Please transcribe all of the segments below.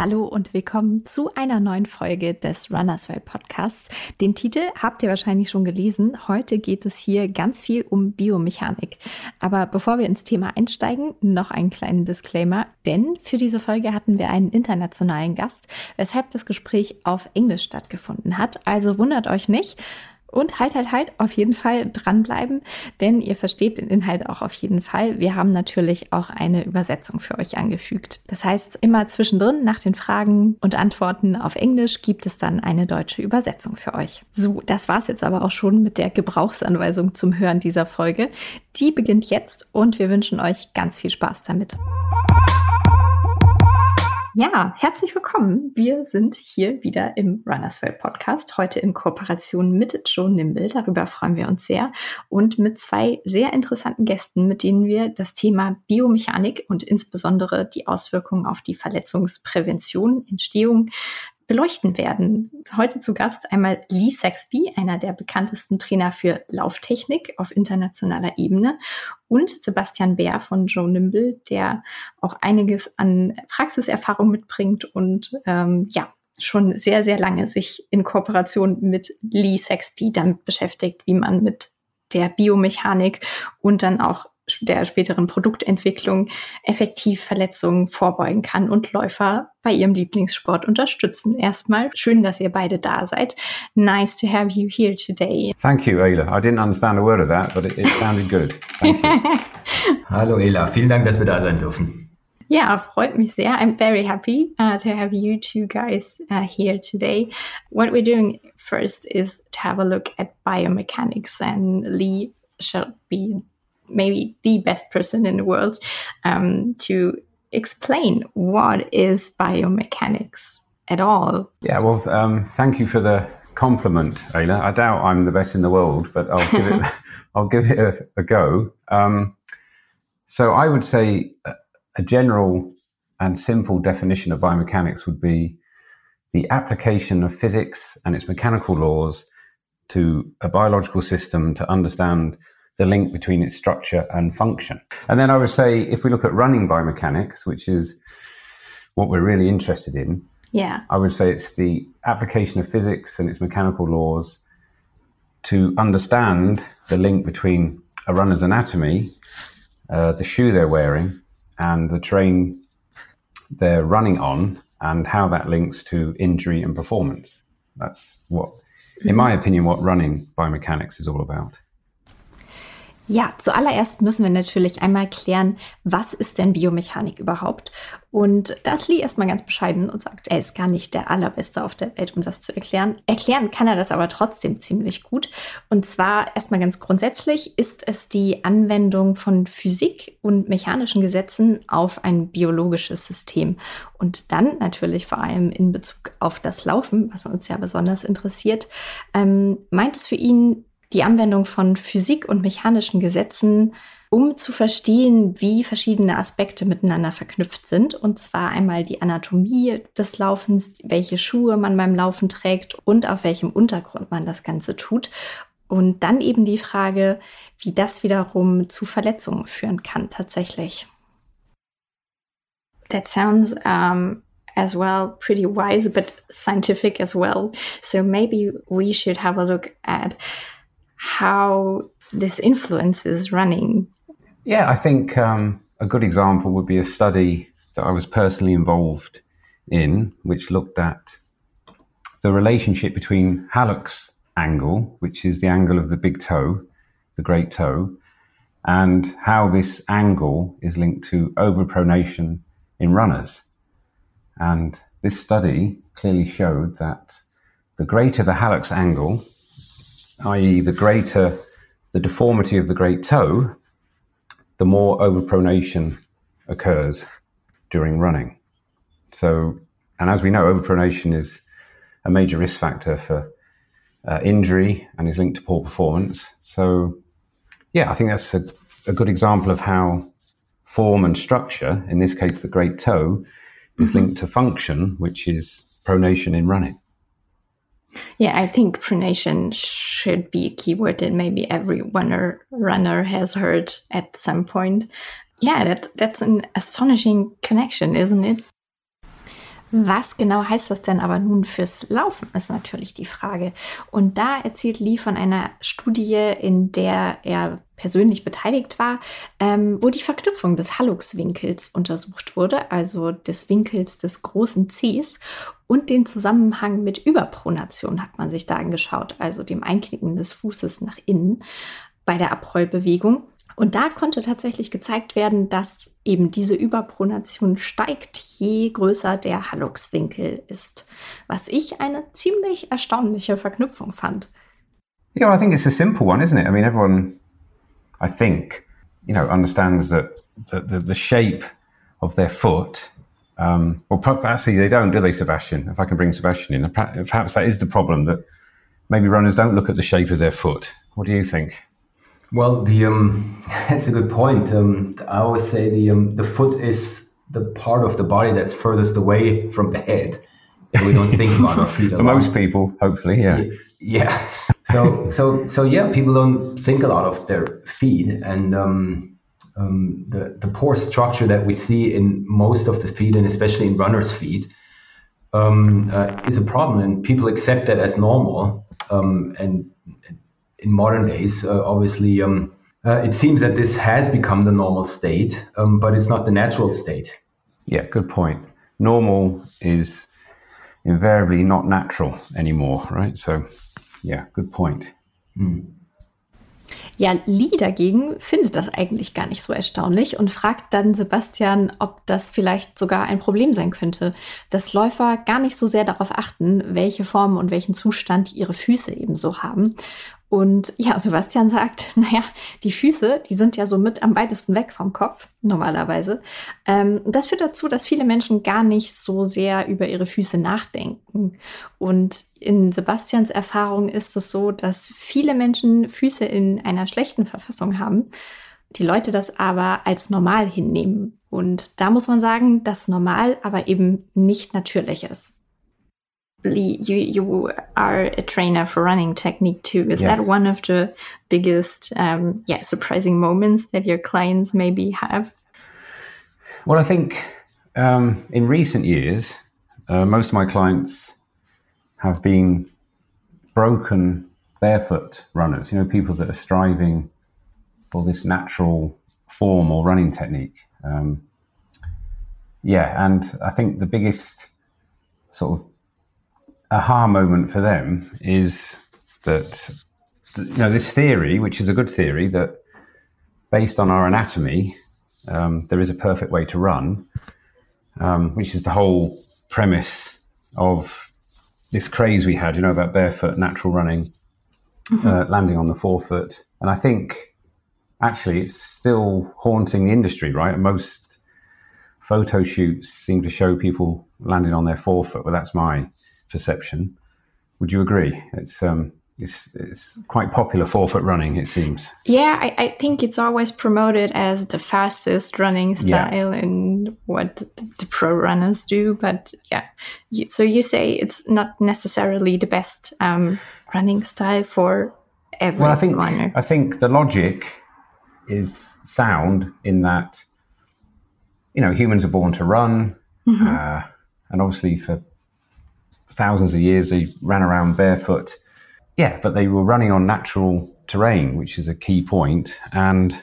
Hallo und willkommen zu einer neuen Folge des Runners World Podcasts. Den Titel habt ihr wahrscheinlich schon gelesen. Heute geht es hier ganz viel um Biomechanik. Aber bevor wir ins Thema einsteigen, noch einen kleinen Disclaimer. Denn für diese Folge hatten wir einen internationalen Gast, weshalb das Gespräch auf Englisch stattgefunden hat. Also wundert euch nicht. Und halt, halt, halt, auf jeden Fall dranbleiben, denn ihr versteht den Inhalt auch auf jeden Fall. Wir haben natürlich auch eine Übersetzung für euch angefügt. Das heißt, immer zwischendrin nach den Fragen und Antworten auf Englisch gibt es dann eine deutsche Übersetzung für euch. So, das war's jetzt aber auch schon mit der Gebrauchsanweisung zum Hören dieser Folge. Die beginnt jetzt und wir wünschen euch ganz viel Spaß damit. Ja, herzlich willkommen. Wir sind hier wieder im Runners World Podcast, heute in Kooperation mit Joe Nimble. Darüber freuen wir uns sehr. Und mit zwei sehr interessanten Gästen, mit denen wir das Thema Biomechanik und insbesondere die Auswirkungen auf die Verletzungsprävention, Entstehung beleuchten werden. Heute zu Gast einmal Lee Saxby, einer der bekanntesten Trainer für Lauftechnik auf internationaler Ebene und Sebastian Bär von Joe Nimble, der auch einiges an Praxiserfahrung mitbringt und ähm, ja, schon sehr, sehr lange sich in Kooperation mit Lee Saxby damit beschäftigt, wie man mit der Biomechanik und dann auch der späteren Produktentwicklung effektiv Verletzungen vorbeugen kann und Läufer bei ihrem Lieblingssport unterstützen. Erstmal schön, dass ihr beide da seid. Nice to have you here today. Thank you, Ayla. I didn't understand a word of that, but it, it sounded good. Thank you. Hallo Ayla, vielen Dank, dass wir da sein dürfen. Ja, freut mich sehr. I'm very happy uh, to have you two guys uh, here today. What we're doing first is to have a look at biomechanics, and Lee shall be maybe the best person in the world um, to explain what is biomechanics at all. Yeah, well, um, thank you for the compliment, Ela. I doubt I'm the best in the world, but I'll give it. I'll give it a, a go. Um, so I would say a, a general and simple definition of biomechanics would be the application of physics and its mechanical laws to a biological system to understand the link between its structure and function. And then I would say, if we look at running biomechanics, which is what we're really interested in, yeah, I would say it's the application of physics and its mechanical laws to understand the link between a runner's anatomy, uh, the shoe they're wearing, and the terrain they're running on, and how that links to injury and performance. That's what, in my opinion, what running biomechanics is all about. Ja, zuallererst müssen wir natürlich einmal klären, was ist denn Biomechanik überhaupt? Und da ist Lee erstmal ganz bescheiden und sagt, er ist gar nicht der Allerbeste auf der Welt, um das zu erklären. Erklären kann er das aber trotzdem ziemlich gut. Und zwar erstmal ganz grundsätzlich ist es die Anwendung von Physik und mechanischen Gesetzen auf ein biologisches System. Und dann natürlich vor allem in Bezug auf das Laufen, was uns ja besonders interessiert, ähm, meint es für ihn die Anwendung von Physik und mechanischen Gesetzen, um zu verstehen, wie verschiedene Aspekte miteinander verknüpft sind. Und zwar einmal die Anatomie des Laufens, welche Schuhe man beim Laufen trägt und auf welchem Untergrund man das Ganze tut. Und dann eben die Frage, wie das wiederum zu Verletzungen führen kann tatsächlich. That sounds um, as well pretty wise, but scientific as well. So maybe we should have a look at how this influences running? Yeah, I think um, a good example would be a study that I was personally involved in, which looked at the relationship between hallux angle, which is the angle of the big toe, the great toe, and how this angle is linked to overpronation in runners. And this study clearly showed that the greater the hallux angle, i.e., the greater the deformity of the great toe, the more overpronation occurs during running. So, and as we know, overpronation is a major risk factor for uh, injury and is linked to poor performance. So, yeah, I think that's a, a, good example of how form and structure, in this case, the great toe, is mm-hmm. linked to function, which is pronation in running. Yeah, I think pronation should be a keyword that maybe every runner runner has heard at some point. Yeah, that that's an astonishing connection, isn't it? Was genau heißt das denn aber nun fürs Laufen, ist natürlich die Frage. Und da erzählt Lee von einer Studie, in der er persönlich beteiligt war, ähm, wo die Verknüpfung des Hallux-Winkels untersucht wurde, also des Winkels des großen Cs und den Zusammenhang mit Überpronation hat man sich da angeschaut, also dem Einknicken des Fußes nach innen bei der Abrollbewegung. Und da konnte tatsächlich gezeigt werden, dass eben diese Überpronation steigt, je größer der Hallux-Winkel ist. Was ich eine ziemlich erstaunliche Verknüpfung fand. Yeah, I think it's a simple one, isn't it? I mean, everyone, I think, you know, understands that the, the, the shape of their foot. Um, well, actually, they don't, do they, Sebastian? If I can bring Sebastian in, perhaps that is the problem that maybe runners don't look at the shape of their foot. What do you think? Well, the um, that's a good point. Um, I always say the um, the foot is the part of the body that's furthest away from the head. We don't think about our feet. For most people, hopefully, yeah. Yeah. So so so yeah, people don't think a lot of their feet, and um, the the poor structure that we see in most of the feet, and especially in runners' feet, um, uh, is a problem, and people accept that as normal. Um, and in modern days, uh, obviously, um, uh, it seems that this has become the normal state, um, but it's not the natural state. Yeah, good point. Normal is invariably not natural anymore, right? So, yeah, good point. Mm. Ja, Lee dagegen findet das eigentlich gar nicht so erstaunlich und fragt dann Sebastian, ob das vielleicht sogar ein Problem sein könnte, dass Läufer gar nicht so sehr darauf achten, welche Form und welchen Zustand ihre Füße ebenso haben. Und ja, Sebastian sagt, naja, die Füße, die sind ja so mit am weitesten weg vom Kopf, normalerweise. Ähm, das führt dazu, dass viele Menschen gar nicht so sehr über ihre Füße nachdenken. Und in Sebastians Erfahrung ist es so, dass viele Menschen Füße in einer schlechten Verfassung haben. Die Leute das aber als normal hinnehmen. Und da muss man sagen, dass normal aber eben nicht natürlich ist you you are a trainer for running technique too. Is yes. that one of the biggest, um, yeah, surprising moments that your clients maybe have? Well, I think um, in recent years, uh, most of my clients have been broken barefoot runners. You know, people that are striving for this natural form or running technique. Um, yeah, and I think the biggest sort of aha moment for them is that you know this theory, which is a good theory, that based on our anatomy, um, there is a perfect way to run, um, which is the whole premise of this craze we had, you know, about barefoot natural running, mm-hmm. uh, landing on the forefoot, and I think actually it's still haunting the industry, right? Most photo shoots seem to show people landing on their forefoot, but that's my perception. Would you agree? It's um, it's it's quite popular forefoot running. It seems. Yeah, I, I think it's always promoted as the fastest running style yeah. and what the, the, pro runners do. But yeah, you, so you say it's not necessarily the best um, running style for every well, I think, runner. I think the logic is sound in that you know humans are born to run, mm-hmm. uh, and obviously for thousands of years they ran around barefoot. Yeah, but they were running on natural terrain, which is a key point. And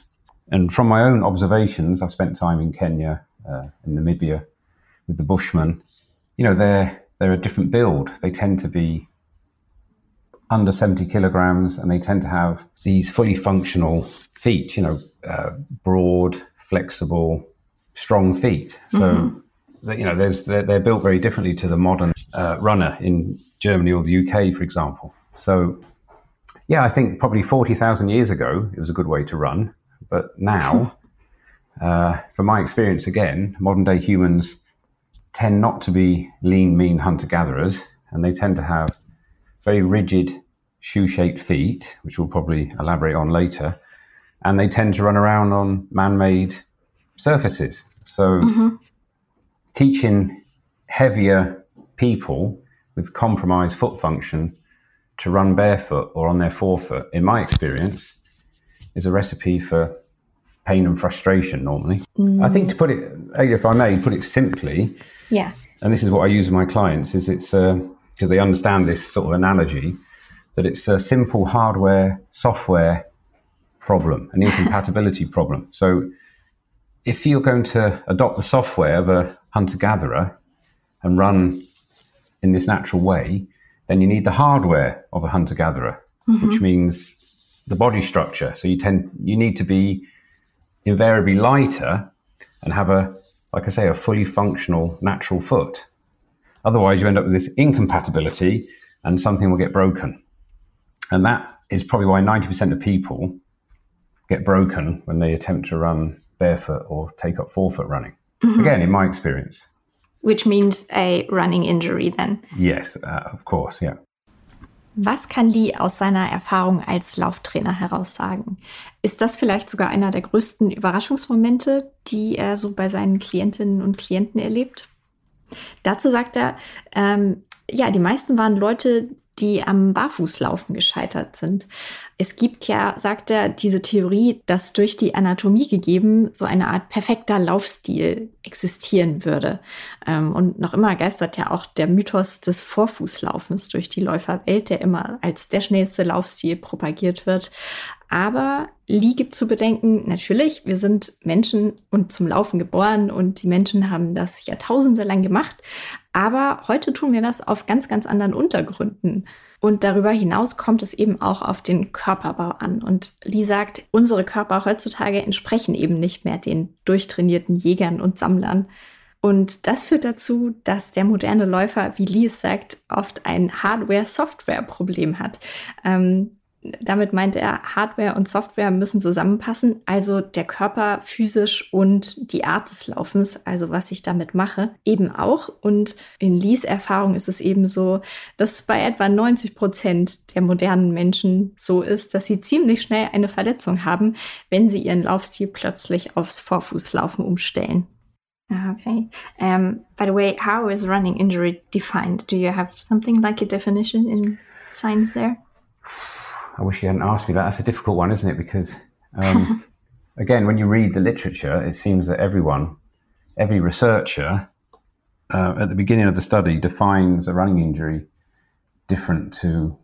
and from my own observations, I spent time in Kenya, uh, in Namibia, with the Bushmen. You know, they're they're a different build. They tend to be under 70 kilograms, and they tend to have these fully functional feet. You know, uh, broad, flexible, strong feet. So. Mm-hmm you know, there's they're, they're, built very differently to the modern uh, runner in Germany or the UK, for example. So, yeah, I think probably forty thousand years ago it was a good way to run, but now, uh, from my experience, again, modern day humans tend not to be lean, mean hunter gatherers, and they tend to have very rigid shoe-shaped feet, which we'll probably elaborate on later, and they tend to run around on man-made surfaces. So. Mm-hmm teaching heavier people with compromised foot function to run barefoot or on their forefoot, in my experience, is a recipe for pain and frustration normally. Mm. I think to put it, if I may, put it simply, yeah. And this is what I use with my clients: is it's because uh, they understand this sort of analogy that it's a simple hardware software problem, an incompatibility problem. So if you're going to adopt the software of a hunter gatherer and run in this natural way, then you need the hardware of a hunter gatherer, mm-hmm. which means the body structure. So you tend you need to be invariably lighter and have a like I say a fully functional natural foot. Otherwise, you end up with this incompatibility and something will get broken. And that is probably why 90% of people get broken when they attempt to run barefoot or take up forefoot running. Mm-hmm. Again, in my experience. Which means a running injury then? Yes, uh, of course, yeah. Was kann Lee aus seiner Erfahrung als Lauftrainer heraus sagen? Ist das vielleicht sogar einer der größten Überraschungsmomente, die er so bei seinen Klientinnen und Klienten erlebt? Dazu sagt er, ähm, ja, die meisten waren Leute, die am Barfußlaufen gescheitert sind. Es gibt ja, sagt er, diese Theorie, dass durch die Anatomie gegeben so eine Art perfekter Laufstil existieren würde. Ähm, und noch immer geistert ja auch der Mythos des Vorfußlaufens durch die Läuferwelt, der immer als der schnellste Laufstil propagiert wird. Aber Lee gibt zu bedenken, natürlich, wir sind Menschen und zum Laufen geboren und die Menschen haben das Jahrtausende lang gemacht. Aber heute tun wir das auf ganz, ganz anderen Untergründen. Und darüber hinaus kommt es eben auch auf den Körperbau an. Und Lee sagt, unsere Körper heutzutage entsprechen eben nicht mehr den durchtrainierten Jägern und Sammlern. Und das führt dazu, dass der moderne Läufer, wie Lee es sagt, oft ein Hardware-Software-Problem hat. Ähm, damit meint er, Hardware und Software müssen zusammenpassen, also der Körper physisch und die Art des Laufens, also was ich damit mache, eben auch. Und in Lees Erfahrung ist es eben so, dass bei etwa 90 Prozent der modernen Menschen so ist, dass sie ziemlich schnell eine Verletzung haben, wenn sie ihren Laufstil plötzlich aufs Vorfußlaufen umstellen. Ah, okay. Um, by the way, how is running injury defined? Do you have something like a definition in science there? I wish you hadn't asked me that. That's a difficult one, isn't it? Because um, again, when you read the literature, it seems that everyone, every researcher, uh, at the beginning of the study defines a running injury different to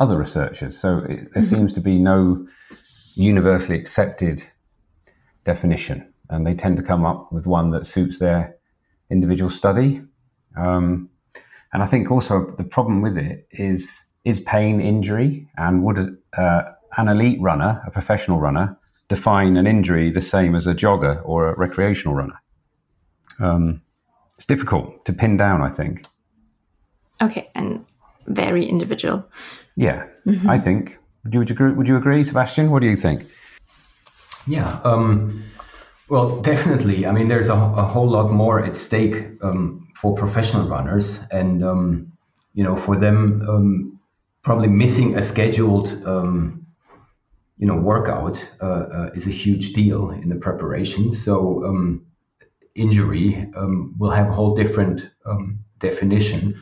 other researchers. So it, there mm-hmm. seems to be no universally accepted definition, and they tend to come up with one that suits their individual study. Um, and I think also the problem with it is is pain injury? And would uh, an elite runner, a professional runner, define an injury the same as a jogger or a recreational runner? Um, it's difficult to pin down, I think. Okay, and very individual. Yeah, mm-hmm. I think. Would you, would you, agree, would you agree, Sebastian? What do you think? Yeah, um, well, definitely. I mean, there's a, a whole lot more at stake um, for professional runners, and um, you know, for them, um, probably missing a scheduled um, you know workout uh, uh, is a huge deal in the preparation. So um, injury um, will have a whole different um, definition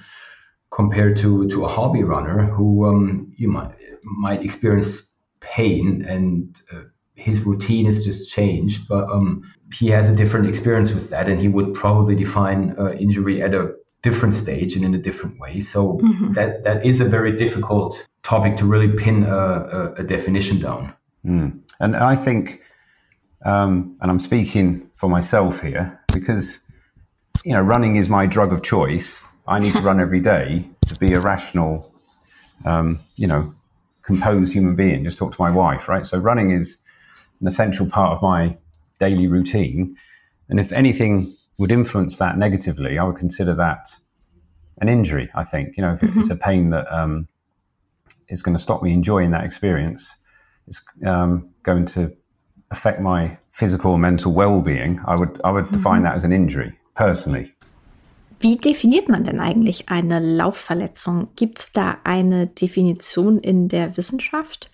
compared to to a hobby runner who um, you might might experience pain and uh, his routine is just changed but um, he has a different experience with that and he would probably define uh, injury at a different stage and in a different way. So mm-hmm. that that is a very difficult topic to really pin a, a, a definition down. Mm. And I think, um, and I'm speaking for myself here because you know running is my drug of choice. I need to run every day to be a rational, um, you know, composed human being. Just talk to my wife, right? So running is an essential part of my daily routine. And if anything would influence that negatively, I would consider that an injury. I think you know if mm-hmm. it's a pain that um, is going to stop me enjoying that experience, it's um, going to affect my physical and mental well-being. I would I would define mhm. that as an injury personally. Wie definiert man denn eigentlich eine Laufverletzung? Gibt es da eine Definition in der Wissenschaft?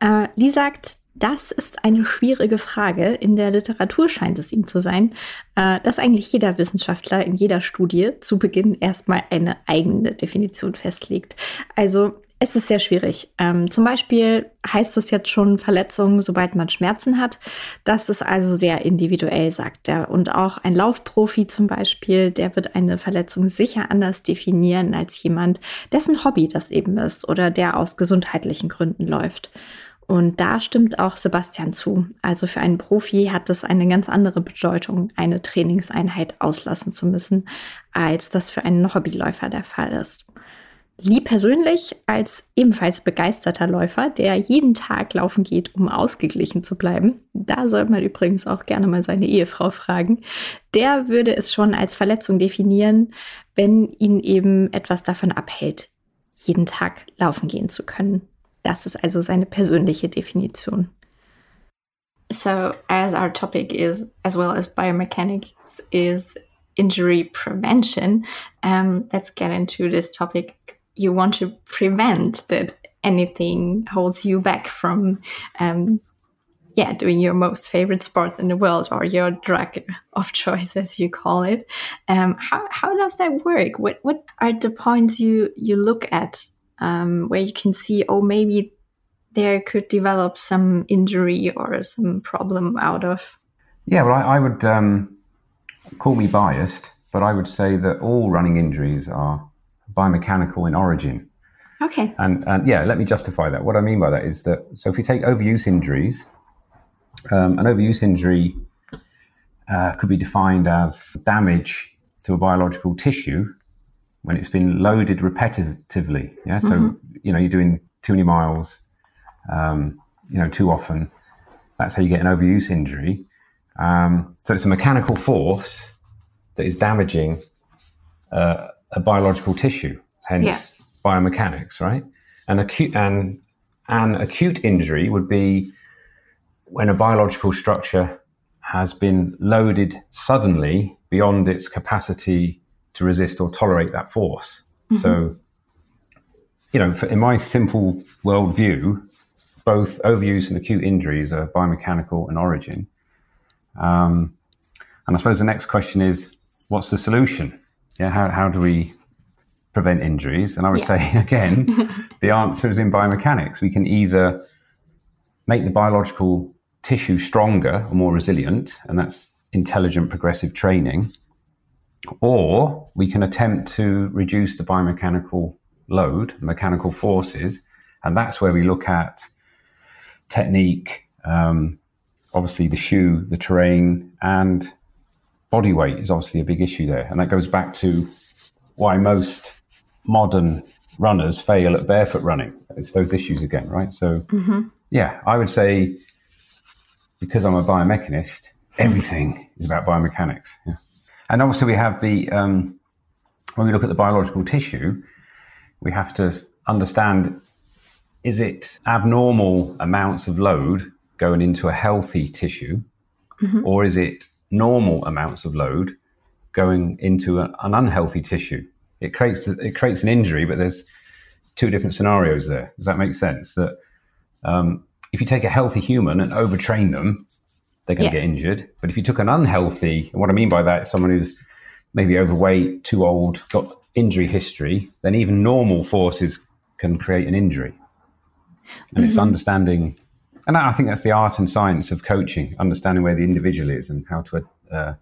Äh, Lee sagt, das ist eine schwierige Frage. In der Literatur scheint es ihm zu sein, äh, dass eigentlich jeder Wissenschaftler in jeder Studie zu Beginn erstmal eine eigene Definition festlegt. Also Es ist sehr schwierig. Ähm, zum Beispiel heißt es jetzt schon Verletzungen, sobald man Schmerzen hat. Das ist also sehr individuell, sagt er. Und auch ein Laufprofi zum Beispiel, der wird eine Verletzung sicher anders definieren als jemand, dessen Hobby das eben ist oder der aus gesundheitlichen Gründen läuft. Und da stimmt auch Sebastian zu. Also für einen Profi hat es eine ganz andere Bedeutung, eine Trainingseinheit auslassen zu müssen, als das für einen Hobbyläufer der Fall ist. Lee persönlich als ebenfalls begeisterter Läufer, der jeden Tag laufen geht, um ausgeglichen zu bleiben, da soll man übrigens auch gerne mal seine Ehefrau fragen, der würde es schon als Verletzung definieren, wenn ihn eben etwas davon abhält, jeden Tag laufen gehen zu können. Das ist also seine persönliche Definition. So, as our topic is, as well as biomechanics, is injury prevention, um, let's get into this topic. You want to prevent that anything holds you back from um, yeah doing your most favorite sport in the world or your drug of choice as you call it. Um, how, how does that work? What what are the points you you look at um, where you can see oh maybe there could develop some injury or some problem out of yeah well i, I would um, call me biased but i would say that all running injuries are biomechanical in origin. Okay. And, and yeah, let me justify that. What I mean by that is that so if you take overuse injuries, um, an overuse injury uh, could be defined as damage to a biological tissue when it's been loaded repetitively. Yeah. So mm-hmm. you know you're doing too many miles, um, you know, too often. That's how you get an overuse injury. Um, so it's a mechanical force that is damaging uh, a biological tissue, hence yeah. biomechanics, right? And acute and an acute injury would be when a biological structure has been loaded suddenly beyond its capacity to resist or tolerate that force. Mm-hmm. So, you know, in my simple worldview, both overuse and acute injuries are biomechanical in origin. Um, and I suppose the next question is, what's the solution? yeah, how, how do we prevent injuries? And I would yeah. say, again, the answer is in biomechanics. We can either make the biological tissue stronger or more resilient, and that's intelligent progressive training, or we can attempt to reduce the biomechanical load, mechanical forces, and that's where we look at technique, um, obviously the shoe, the terrain, and body weight is obviously a big issue there. And that goes back to why most modern runners fail at barefoot running. It's those issues again, right? So, mm-hmm. yeah, I would say because I'm a biomechanist, everything is about biomechanics. Yeah. And obviously, we have the, um, when we look at the biological tissue, we have to understand is it abnormal amounts of load going into a healthy tissue, mm-hmm. or is it normal amounts of load going into an, an unhealthy tissue. It creates it creates an injury, but there's two different scenarios there. Does that make sense? That um, if you take a healthy human and overtrain them, they're going to yeah. get injured. But if you took an unhealthy, and what I mean by that is someone who's maybe overweight, too old, got injury history, then even normal forces can create an injury. And mm-hmm. it's understanding and I think that's the art and science of coaching, understanding where the individual is and how to uh,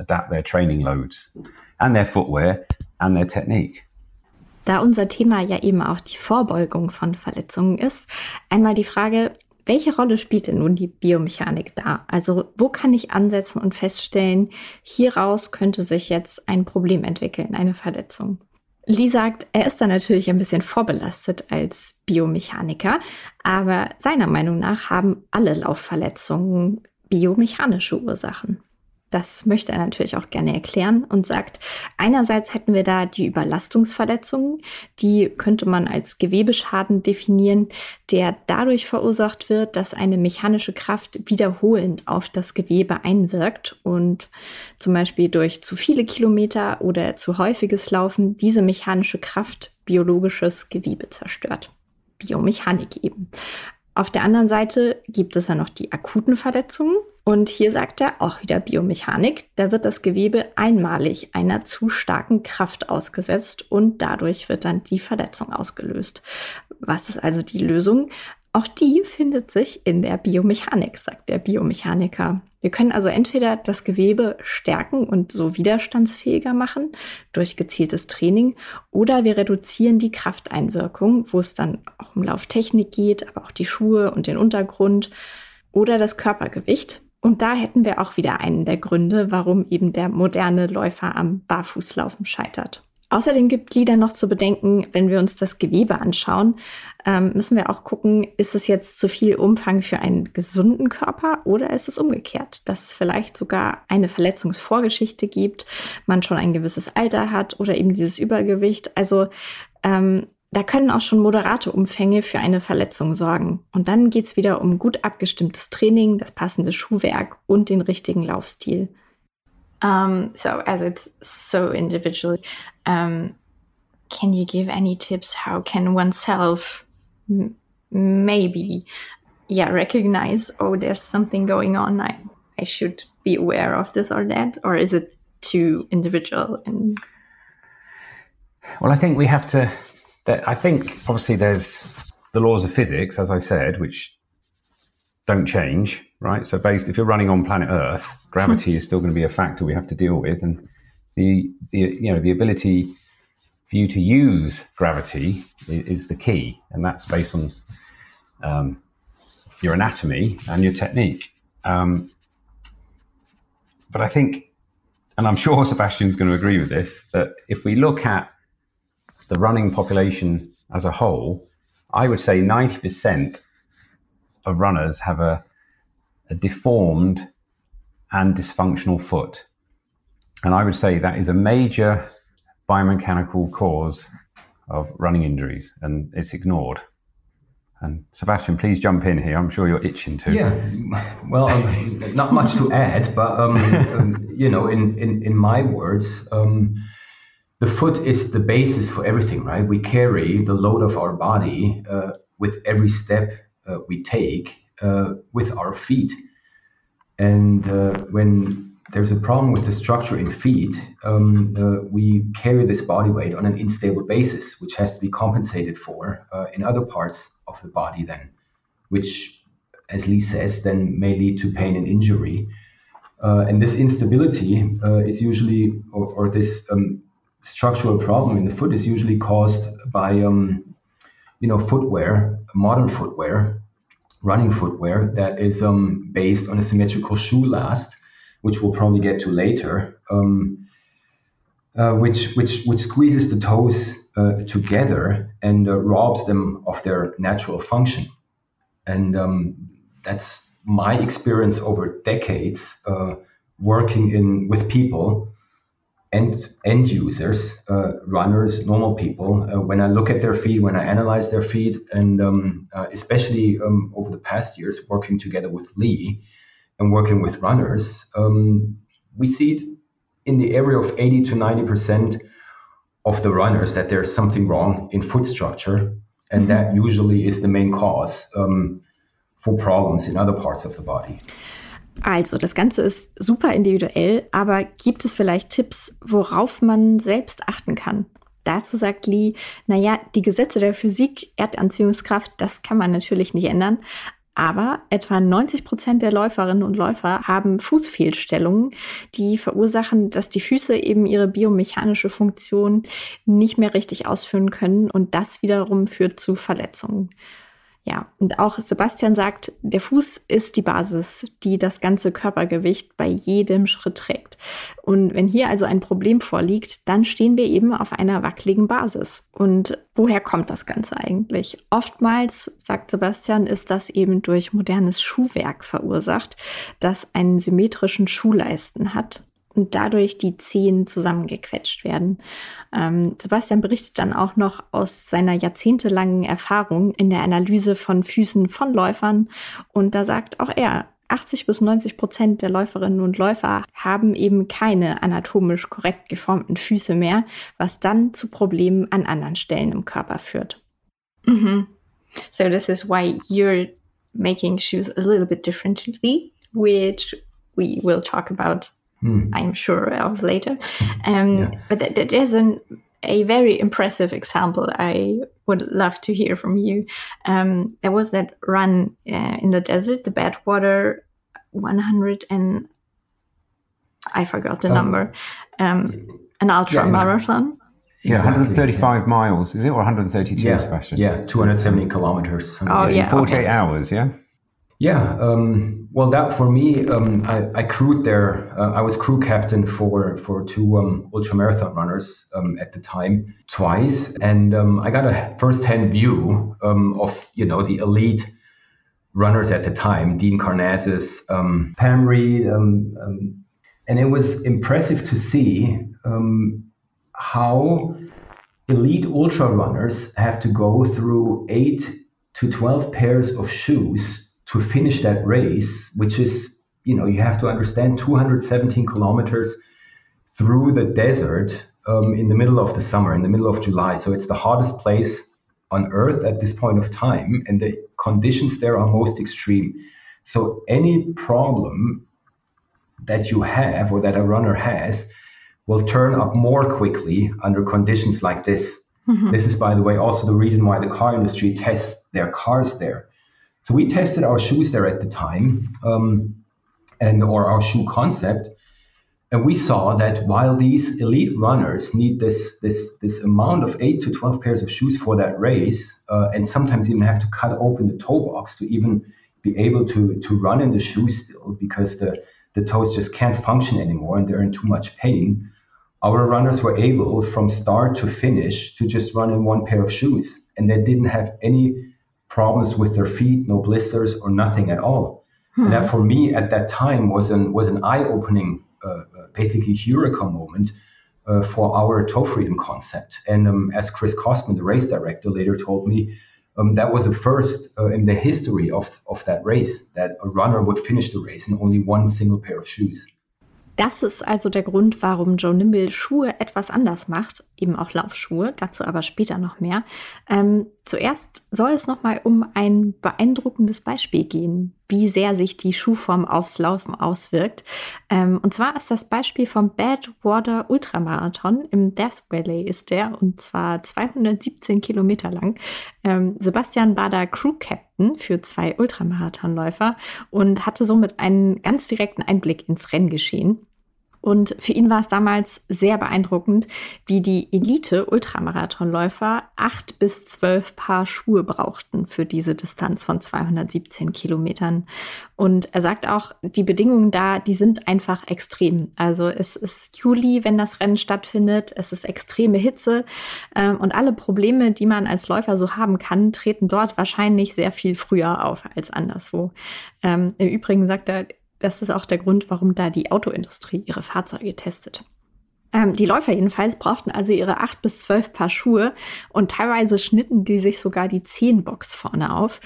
adapt their training loads and their footwear and their technique. Da unser Thema ja eben auch die Vorbeugung von Verletzungen ist, einmal die Frage, welche Rolle spielt denn nun die Biomechanik da? Also wo kann ich ansetzen und feststellen, hieraus könnte sich jetzt ein Problem entwickeln, eine Verletzung? Lee sagt, er ist da natürlich ein bisschen vorbelastet als Biomechaniker, aber seiner Meinung nach haben alle Laufverletzungen biomechanische Ursachen. Das möchte er natürlich auch gerne erklären und sagt, einerseits hätten wir da die Überlastungsverletzungen, die könnte man als Gewebeschaden definieren, der dadurch verursacht wird, dass eine mechanische Kraft wiederholend auf das Gewebe einwirkt und zum Beispiel durch zu viele Kilometer oder zu häufiges Laufen diese mechanische Kraft biologisches Gewebe zerstört. Biomechanik eben. Auf der anderen Seite gibt es ja noch die akuten Verletzungen. Und hier sagt er auch wieder Biomechanik, da wird das Gewebe einmalig einer zu starken Kraft ausgesetzt und dadurch wird dann die Verletzung ausgelöst. Was ist also die Lösung? Auch die findet sich in der Biomechanik, sagt der Biomechaniker. Wir können also entweder das Gewebe stärken und so widerstandsfähiger machen durch gezieltes Training oder wir reduzieren die Krafteinwirkung, wo es dann auch um Lauftechnik geht, aber auch die Schuhe und den Untergrund oder das Körpergewicht. Und da hätten wir auch wieder einen der Gründe, warum eben der moderne Läufer am Barfußlaufen scheitert. Außerdem gibt Glieder noch zu bedenken, wenn wir uns das Gewebe anschauen, ähm, müssen wir auch gucken, ist es jetzt zu viel Umfang für einen gesunden Körper oder ist es umgekehrt, dass es vielleicht sogar eine Verletzungsvorgeschichte gibt, man schon ein gewisses Alter hat oder eben dieses Übergewicht. Also ähm, da können auch schon moderate Umfänge für eine Verletzung sorgen. Und dann geht es wieder um gut abgestimmtes Training, das passende Schuhwerk und den richtigen Laufstil. Um, so as it's so individual, um, can you give any tips? How can oneself maybe, yeah, recognize, oh, there's something going on. I, I should be aware of this or that, or is it too individual? And well, I think we have to. I think obviously there's the laws of physics, as I said, which don't change, right? So based, if you're running on planet Earth, gravity is still going to be a factor we have to deal with, and the the you know the ability for you to use gravity is, is the key, and that's based on um, your anatomy and your technique. Um, but I think, and I'm sure Sebastian's going to agree with this, that if we look at the running population as a whole, I would say 90% of runners have a, a deformed and dysfunctional foot. And I would say that is a major biomechanical cause of running injuries, and it's ignored. And Sebastian, please jump in here. I'm sure you're itching to. Yeah, well, not much to add, but um, um, you know, in in in my words, um, the foot is the basis for everything, right? We carry the load of our body uh, with every step uh, we take uh, with our feet. And uh, when there's a problem with the structure in feet, um, uh, we carry this body weight on an unstable basis, which has to be compensated for uh, in other parts of the body, then, which, as Lee says, then may lead to pain and injury. Uh, and this instability uh, is usually, or, or this um, structural problem in the foot is usually caused by, um, you know, footwear, modern footwear, running footwear that is um, based on a symmetrical shoe last, which we'll probably get to later, um, uh, which which which squeezes the toes uh, together and uh, robs them of their natural function, and um, that's my experience over decades uh, working in with people end end users, uh, runners, normal people, uh, when I look at their feed, when I analyze their feed, and um, uh, especially um, over the past years, working together with Lee and working with runners, um, we see it in the area of 80 to 90 percent of the runners that there's something wrong in foot structure, and mm-hmm. that usually is the main cause um, for problems in other parts of the body. Also, das Ganze ist super individuell, aber gibt es vielleicht Tipps, worauf man selbst achten kann? Dazu sagt Lee, naja, die Gesetze der Physik, Erdanziehungskraft, das kann man natürlich nicht ändern. Aber etwa 90 Prozent der Läuferinnen und Läufer haben Fußfehlstellungen, die verursachen, dass die Füße eben ihre biomechanische Funktion nicht mehr richtig ausführen können und das wiederum führt zu Verletzungen. Ja, und auch Sebastian sagt, der Fuß ist die Basis, die das ganze Körpergewicht bei jedem Schritt trägt. Und wenn hier also ein Problem vorliegt, dann stehen wir eben auf einer wackeligen Basis. Und woher kommt das Ganze eigentlich? Oftmals, sagt Sebastian, ist das eben durch modernes Schuhwerk verursacht, das einen symmetrischen Schuhleisten hat und dadurch die Zehen zusammengequetscht werden. Ähm, Sebastian berichtet dann auch noch aus seiner jahrzehntelangen Erfahrung in der Analyse von Füßen von Läufern und da sagt auch er, 80 bis 90 Prozent der Läuferinnen und Läufer haben eben keine anatomisch korrekt geformten Füße mehr, was dann zu Problemen an anderen Stellen im Körper führt. -hmm. So this is why you're making shoes a little bit differently, which we will talk about, mm. I'm sure, of later. Um, yeah. But th- th- there's an, a very impressive example I would love to hear from you. Um, there was that run uh, in the desert, the Badwater 100 and I forgot the um, number, um, an ultra yeah, marathon. Yeah, exactly. 135 miles, is it, or 132, yeah, Sebastian? Yeah, 270 kilometers. Oh, yeah. 48 okay. hours, yeah? Yeah, um, well, that for me, um, I, I, crewed there. Uh, I was crew captain for for two um, ultra marathon runners um, at the time, twice, and um, I got a first-hand view um, of you know the elite runners at the time, Dean Karnazes, Pam Reed, and it was impressive to see how elite ultra runners have to go through eight to 12 pairs of shoes to finish that race, which is, you know, you have to understand 217 kilometers through the desert um, in the middle of the summer, in the middle of July. So it's the hottest place on earth at this point of time, and the conditions there are most extreme. So any problem that you have or that a runner has will turn up more quickly under conditions like this. Mm-hmm. This is, by the way, also the reason why the car industry tests their cars there so we tested our shoes there at the time, um, and or our shoe concept, and we saw that while these elite runners need this this this amount of eight to twelve pairs of shoes for that race, uh, and sometimes even have to cut open the toe box to even be able to to run in the shoes still because the the toes just can't function anymore and they're in too much pain. Our runners were able from start to finish to just run in one pair of shoes, and they didn't have any problems with their feet, no blisters or nothing at all. Hmm. And that for me at that time was an was an eye opening, uh, uh, basically eureka moment uh, for our toe freedom concept. And um, as Chris Kostman, the race director, later told me, um, that was the first uh, in the history of of that race that a runner would finish the race in only one single pair of shoes. Das ist also der Grund, warum Joe Nimble Schuhe etwas anders macht, eben auch Laufschuhe, dazu aber später noch mehr. Ähm, zuerst soll es nochmal um ein beeindruckendes Beispiel gehen, wie sehr sich die Schuhform aufs Laufen auswirkt. Ähm, und zwar ist das Beispiel vom Badwater Ultramarathon im Death Valley ist der und zwar 217 Kilometer lang. Ähm, Sebastian war da Crew Captain für zwei Ultramarathonläufer und hatte somit einen ganz direkten Einblick ins Renngeschehen. Und für ihn war es damals sehr beeindruckend, wie die Elite-Ultramarathonläufer acht bis zwölf Paar Schuhe brauchten für diese Distanz von 217 Kilometern. Und er sagt auch, die Bedingungen da, die sind einfach extrem. Also es ist Juli, wenn das Rennen stattfindet, es ist extreme Hitze ähm, und alle Probleme, die man als Läufer so haben kann, treten dort wahrscheinlich sehr viel früher auf als anderswo. Ähm, Im Übrigen sagt er, das ist auch der Grund, warum da die Autoindustrie ihre Fahrzeuge testet. Ähm, die Läufer jedenfalls brauchten also ihre acht bis zwölf Paar Schuhe und teilweise schnitten die sich sogar die Zehenbox vorne auf.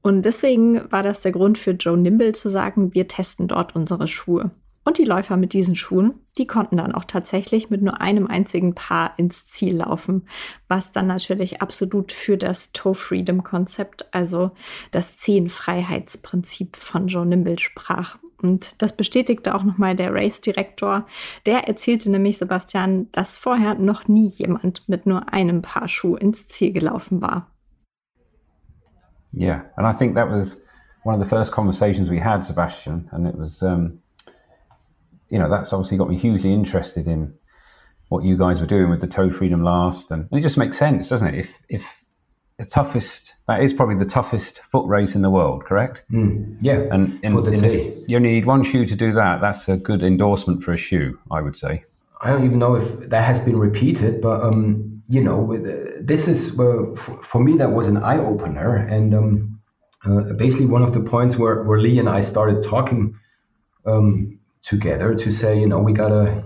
Und deswegen war das der Grund für Joe Nimble zu sagen, wir testen dort unsere Schuhe. Und die Läufer mit diesen Schuhen, die konnten dann auch tatsächlich mit nur einem einzigen Paar ins Ziel laufen, was dann natürlich absolut für das Toe Freedom Konzept, also das Zehenfreiheitsprinzip von Joe Nimble sprach. Und das bestätigte auch nochmal der Race-Direktor. Der erzählte nämlich Sebastian, dass vorher noch nie jemand mit nur einem Paar Schuh ins Ziel gelaufen war. Yeah, and I think that was one of the first conversations we had, Sebastian, and it was, um, you know, that's obviously got me hugely interested in what you guys were doing with the toe freedom last, and, and it just makes sense, doesn't it? If if the toughest. That is probably the toughest foot race in the world, correct? Mm, yeah. And, in, if you only need one shoe to do that, that's a good endorsement for a shoe, I would say. I don't even know if that has been repeated, but um, you know, with, uh, this is uh, for, for, me that was an eye opener, and um, uh, basically one of the points where, where Lee and I started talking um, together to say, you know, we gotta,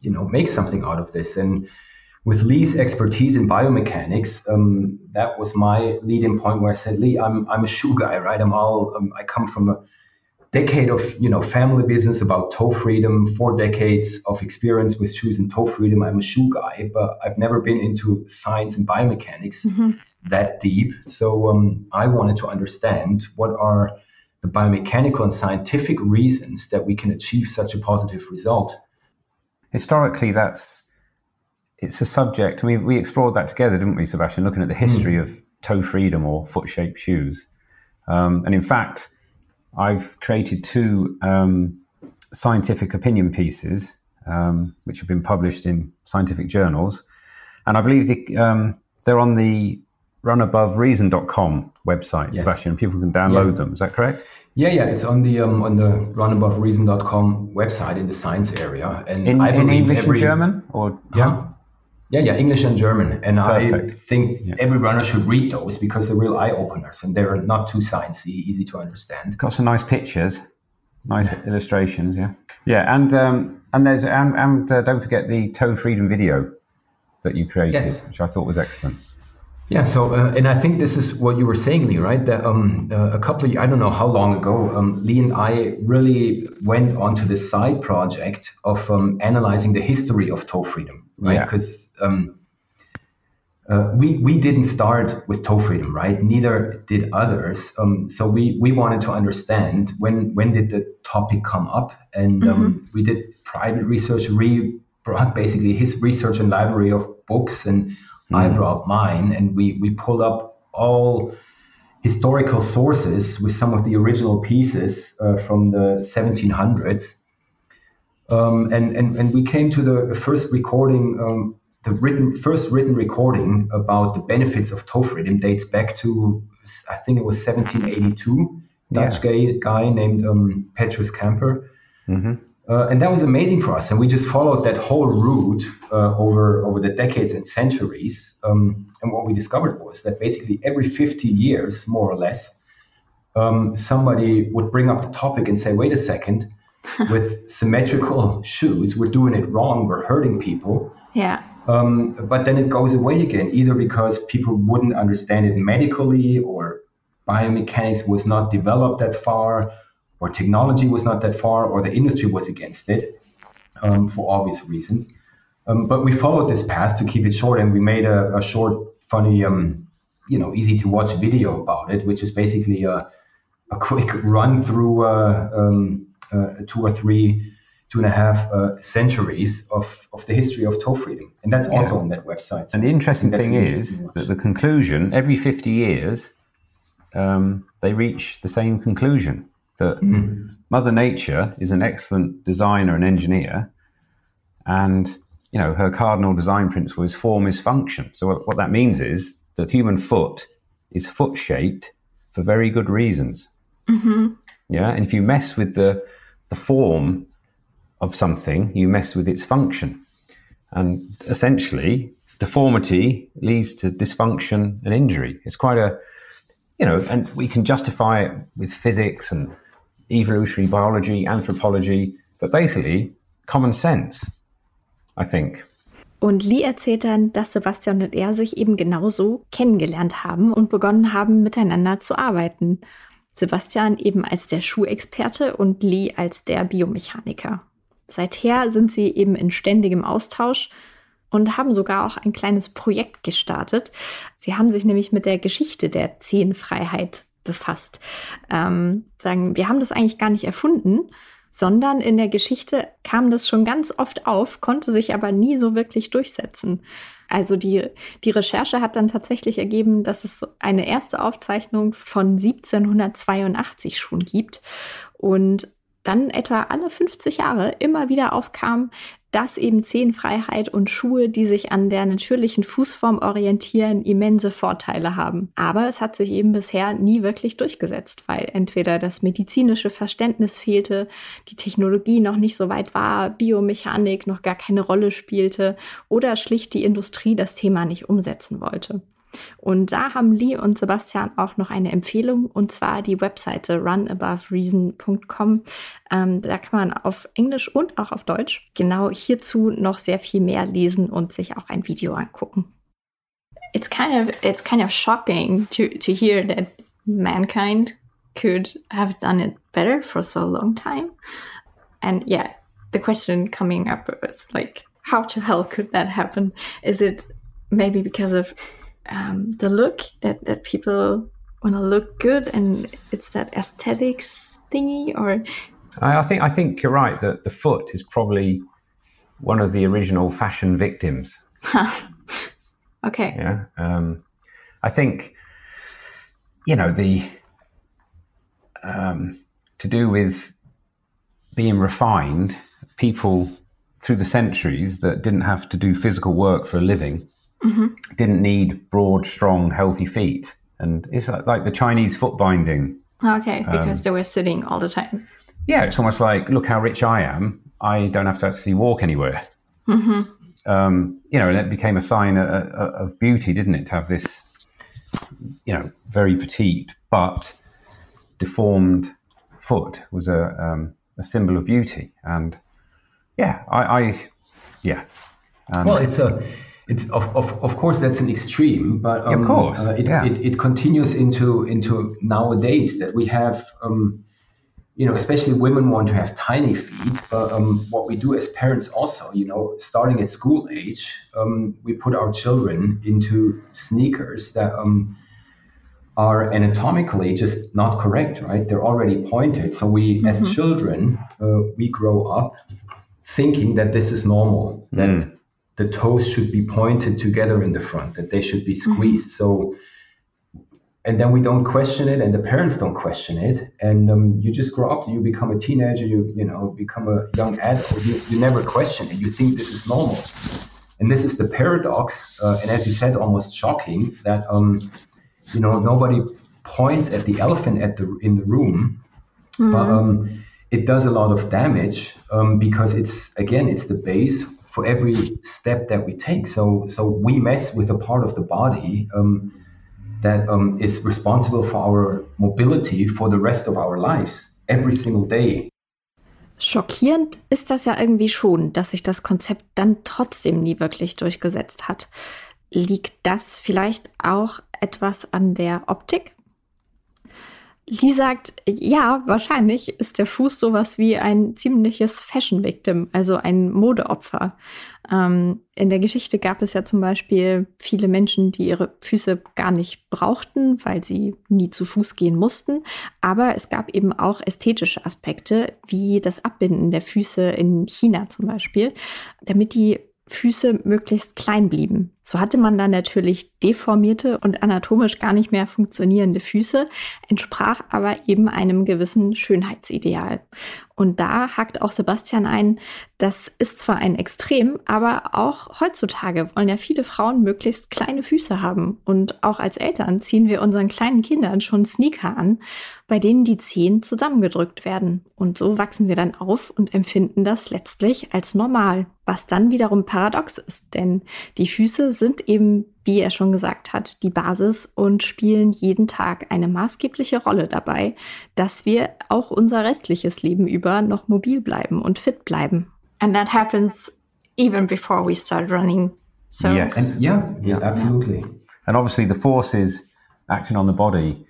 you know, make something out of this, and with Lee's expertise in biomechanics, um, that was my leading point where I said, Lee, I'm, I'm a shoe guy, right? I'm all, um, I come from a, decade of you know family business about toe freedom, four decades of experience with shoes and toe freedom. I'm a shoe guy, but I've never been into science and biomechanics mm-hmm. that deep. So um, I wanted to understand what are the biomechanical and scientific reasons that we can achieve such a positive result. Historically, that's it's a subject. I mean, we explored that together, didn't we, Sebastian? Looking at the history mm. of toe freedom or foot shaped shoes. Um, and in fact, I've created two um, scientific opinion pieces, um, which have been published in scientific journals. And I believe the, um, they're on the runabovereason.com website, yes. Sebastian. People can download yeah. them. Is that correct? Yeah, yeah, it's on the um, on the runabovereason.com website in the science area, and in, I in English every, and German, or yeah, huh? Yeah, yeah, English and German. And Perfect. I think yeah. every runner should read those because they're real eye openers and they're not too sciencey, easy to understand. Got some nice pictures, nice yeah. illustrations. Yeah, yeah, and um, and there's and, and uh, don't forget the toe freedom video that you created, yes. which I thought was excellent. Yeah. So, uh, and I think this is what you were saying, Lee, right? That um, uh, a couple of, I don't know how long ago, um, Lee and I really went onto this side project of um, analyzing the history of toe freedom, right? Because yeah. Um, uh, we we didn't start with toe freedom, right? Neither did others. Um, so we we wanted to understand when when did the topic come up, and um, mm-hmm. we did private research. Lee brought basically his research and library of books and mm. I brought mine, and we we pulled up all historical sources with some of the original pieces uh, from the 1700s, um, and, and and we came to the first recording. The written first written recording about the benefits of toe freedom dates back to I think it was 1782. Dutch yeah. guy, guy named um, Petrus Camper. Mm-hmm. Uh, and that was amazing for us. And we just followed that whole route uh, over, over the decades and centuries. Um, and what we discovered was that basically every 50 years, more or less, um, somebody would bring up the topic and say, wait a second, with symmetrical shoes, we're doing it wrong, we're hurting people. Yeah. Um, but then it goes away again, either because people wouldn't understand it medically or biomechanics was not developed that far or technology was not that far, or the industry was against it um, for obvious reasons. Um, but we followed this path to keep it short, and we made a, a short, funny, um, you know, easy to watch video about it, which is basically a, a quick run through uh, um, uh, two or three, two and a half uh, centuries of, of the history of toe freedom, and that's also yeah. on that website. So and the interesting thing is that the conclusion every fifty years, um, they reach the same conclusion that mm. Mother Nature is an excellent designer and engineer, and you know her cardinal design principle is form is function. So what, what that means is that human foot is foot shaped for very good reasons. Mm-hmm. Yeah, and if you mess with the the form of something, you mess with its function, and essentially deformity leads to dysfunction and injury. It's quite a you know, and we can justify it with physics and evolutionary biology, anthropology, but basically common sense, I think. Und Lee erzählt dann, dass Sebastian und er sich eben genauso kennengelernt haben und begonnen haben, miteinander zu arbeiten. Sebastian eben als der Schuhexperte und Lee als der Biomechaniker. Seither sind sie eben in ständigem Austausch und haben sogar auch ein kleines Projekt gestartet. Sie haben sich nämlich mit der Geschichte der Zehenfreiheit befasst. Ähm, sagen, wir haben das eigentlich gar nicht erfunden, sondern in der Geschichte kam das schon ganz oft auf, konnte sich aber nie so wirklich durchsetzen. Also die, die Recherche hat dann tatsächlich ergeben, dass es eine erste Aufzeichnung von 1782 schon gibt und dann etwa alle 50 Jahre immer wieder aufkam, dass eben Zehenfreiheit und Schuhe, die sich an der natürlichen Fußform orientieren, immense Vorteile haben. Aber es hat sich eben bisher nie wirklich durchgesetzt, weil entweder das medizinische Verständnis fehlte, die Technologie noch nicht so weit war, Biomechanik noch gar keine Rolle spielte oder schlicht die Industrie das Thema nicht umsetzen wollte. Und da haben Lee und Sebastian auch noch eine Empfehlung, und zwar die Webseite runabovereason.com. Ähm, da kann man auf Englisch und auch auf Deutsch genau hierzu noch sehr viel mehr lesen und sich auch ein Video angucken. It's kind of it's kind of shocking to to hear that mankind could have done it better for so long time. And yeah, the question coming up is like, how to hell could that happen? Is it maybe because of um, the look that, that people want to look good and it's that aesthetics thingy or I, I think I think you're right that the foot is probably one of the original fashion victims. okay. Yeah. Um, I think you know the um, to do with being refined people through the centuries that didn't have to do physical work for a living mm-hmm. didn't need broad strong healthy feet and it's like, like the chinese foot binding okay because um, they were sitting all the time yeah it's almost like look how rich i am i don't have to actually walk anywhere mm-hmm. um, you know and it became a sign of, of beauty didn't it to have this you know very petite but deformed foot was a, um, a symbol of beauty. And yeah, I, I yeah. And well, it's a, it's of, of, of course that's an extreme, but um, of course, uh, it, yeah. it, it, continues into into nowadays that we have, um, you know, especially women want to have tiny feet. But um, what we do as parents also, you know, starting at school age, um, we put our children into sneakers that um, are anatomically just not correct, right? They're already pointed. So we, mm-hmm. as children, uh, we grow up thinking that this is normal, that mm. The toes should be pointed together in the front, that they should be mm-hmm. squeezed. Mm-hmm. So, and then we don't question it, and the parents don't question it, and um, you just grow up. You become a teenager. You you know become a young adult. You, you never question it. You think this is normal, and this is the paradox. Uh, and as you said, almost shocking that. Um, you know nobody points at the elephant at the in the room mm-hmm. but um, it does a lot of damage um, because it's again it's the base for every step that we take so so we mess with a part of the body um, that um, is responsible for our mobility for the rest of our lives every single day Schockierend ist das ja irgendwie schon, dass sich das Konzept dann trotzdem nie wirklich durchgesetzt hat. Liegt das vielleicht auch etwas an der Optik? Lee sagt, ja, wahrscheinlich ist der Fuß sowas wie ein ziemliches Fashion-Victim, also ein Modeopfer. Ähm, in der Geschichte gab es ja zum Beispiel viele Menschen, die ihre Füße gar nicht brauchten, weil sie nie zu Fuß gehen mussten. Aber es gab eben auch ästhetische Aspekte, wie das Abbinden der Füße in China zum Beispiel, damit die Füße möglichst klein blieben. So hatte man dann natürlich deformierte und anatomisch gar nicht mehr funktionierende Füße, entsprach aber eben einem gewissen Schönheitsideal. Und da hakt auch Sebastian ein, das ist zwar ein Extrem, aber auch heutzutage wollen ja viele Frauen möglichst kleine Füße haben. Und auch als Eltern ziehen wir unseren kleinen Kindern schon Sneaker an, bei denen die Zehen zusammengedrückt werden. Und so wachsen wir dann auf und empfinden das letztlich als normal, was dann wiederum paradox ist, denn die Füße sind eben, wie er schon gesagt hat, die Basis und spielen jeden Tag eine maßgebliche Rolle dabei, dass wir auch unser restliches Leben über noch mobil bleiben und fit bleiben. And that happens even before we start running. So yes. And yeah, yeah, absolutely. And obviously the forces acting on the body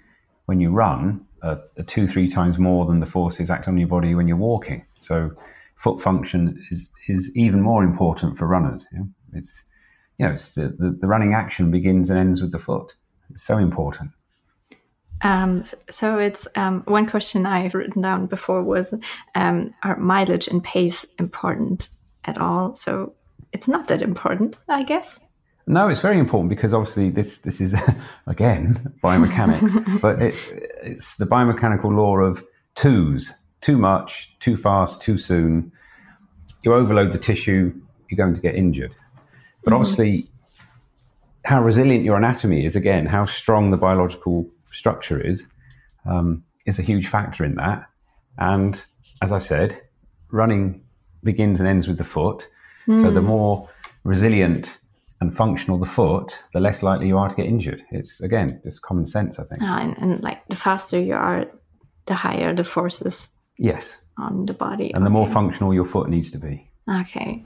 when you run are, are two, three times more than the forces acting on your body when you're walking. So foot function is is even more important for runners. You know? It's you know, it's the, the, the, running action begins and ends with the foot. It's so important. Um, so it's um, one question I've written down before was um, are mileage and pace important at all? So it's not that important, I guess. No, it's very important because obviously this this is again biomechanics, but it, it's the biomechanical law of twos: too much, too fast, too soon. You overload the tissue, you're going to get injured. But mm-hmm. obviously, how resilient your anatomy is, again, how strong the biological structure is, um, is a huge factor in that. And as I said, running begins and ends with the foot. Mm. So the mm. more resilient and functional the foot, the less likely you are to get injured. It's again just common sense, I think. Uh, and, and, like the faster you are, the higher the forces. Yes. On the body. And okay. the more functional your foot needs to be. Okay.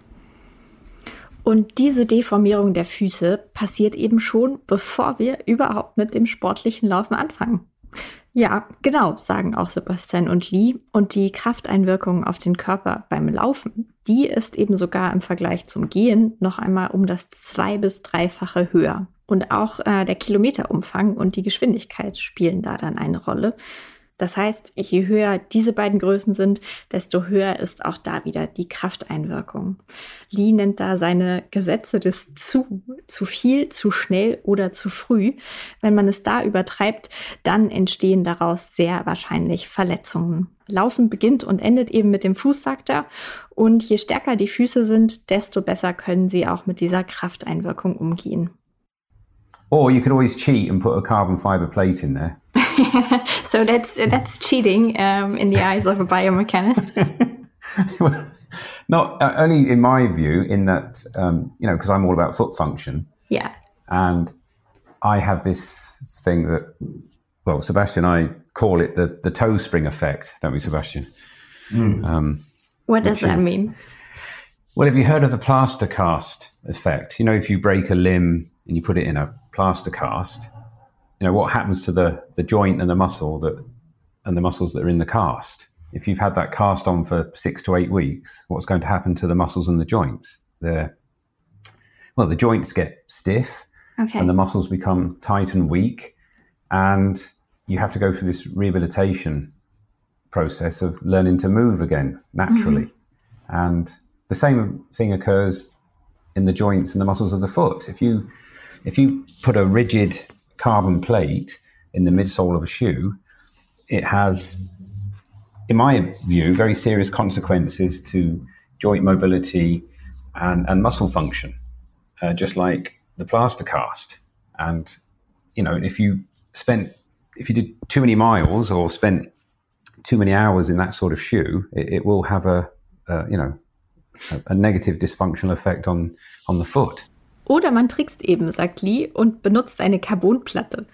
Und diese Deformierung der Füße passiert eben schon, bevor wir überhaupt mit dem sportlichen Laufen anfangen. Ja, genau, sagen auch Sebastian und Lee. Und die Krafteinwirkung auf den Körper beim Laufen, die ist eben sogar im Vergleich zum Gehen noch einmal um das zwei- bis dreifache höher. Und auch äh, der Kilometerumfang und die Geschwindigkeit spielen da dann eine Rolle. Das heißt, je höher diese beiden Größen sind, desto höher ist auch da wieder die Krafteinwirkung. Lee nennt da seine Gesetze des zu, zu viel, zu schnell oder zu früh. Wenn man es da übertreibt, dann entstehen daraus sehr wahrscheinlich Verletzungen. Laufen beginnt und endet eben mit dem Fuß, sagt er. Und je stärker die Füße sind, desto besser können sie auch mit dieser Krafteinwirkung umgehen. Or you could always cheat and put a carbon fiber plate in there. so that's that's cheating um, in the eyes of a biomechanist. well, not uh, only in my view, in that um, you know, because I'm all about foot function. Yeah. And I have this thing that, well, Sebastian, I call it the the toe spring effect, don't we, Sebastian? Mm. Um, what does that is, mean? Well, have you heard of the plaster cast effect? You know, if you break a limb and you put it in a plaster cast, you know what happens to the the joint and the muscle that and the muscles that are in the cast. If you've had that cast on for six to eight weeks, what's going to happen to the muscles and the joints? They're well, the joints get stiff, okay. and the muscles become tight and weak, and you have to go through this rehabilitation process of learning to move again naturally. Mm-hmm. And the same thing occurs in the joints and the muscles of the foot. If you if you put a rigid carbon plate in the midsole of a shoe, it has, in my view, very serious consequences to joint mobility and, and muscle function, uh, just like the plaster cast. And, you know, if you spent, if you did too many miles or spent too many hours in that sort of shoe, it, it will have a, a, you know, a, a negative dysfunctional effect on, on the foot. Oder man trickst eben, sagt Lee, und benutzt eine Carbonplatte.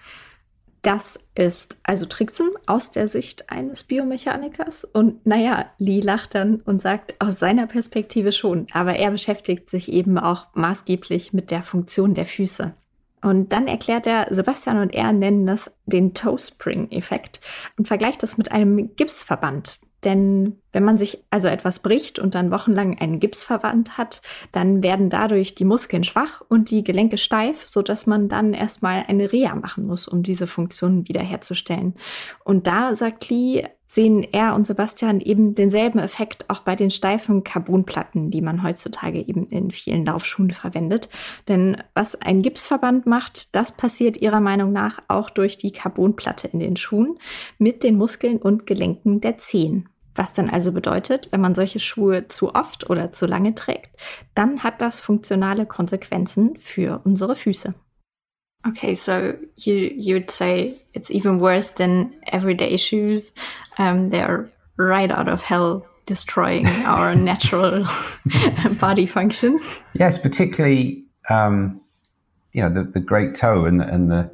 Das ist also Tricksen aus der Sicht eines Biomechanikers. Und naja, Lee lacht dann und sagt, aus seiner Perspektive schon. Aber er beschäftigt sich eben auch maßgeblich mit der Funktion der Füße. Und dann erklärt er, Sebastian und er nennen das den Toe Spring Effekt und vergleicht das mit einem Gipsverband. Denn wenn man sich also etwas bricht und dann wochenlang einen Gipsverband hat, dann werden dadurch die Muskeln schwach und die Gelenke steif, sodass man dann erstmal eine Reha machen muss, um diese Funktionen wiederherzustellen. Und da, sagt Lee, sehen er und Sebastian eben denselben Effekt auch bei den steifen Carbonplatten, die man heutzutage eben in vielen Laufschuhen verwendet. Denn was ein Gipsverband macht, das passiert ihrer Meinung nach auch durch die Carbonplatte in den Schuhen mit den Muskeln und Gelenken der Zehen. Was dann also bedeutet, wenn man solche Schuhe zu oft oder zu lange trägt, dann hat das funktionale Konsequenzen für unsere Füße. Okay, so you you'd say it's even worse than everyday shoes. Um, they're right out of hell, destroying our natural body function. Yes, particularly um, you know the, the great toe and the, and the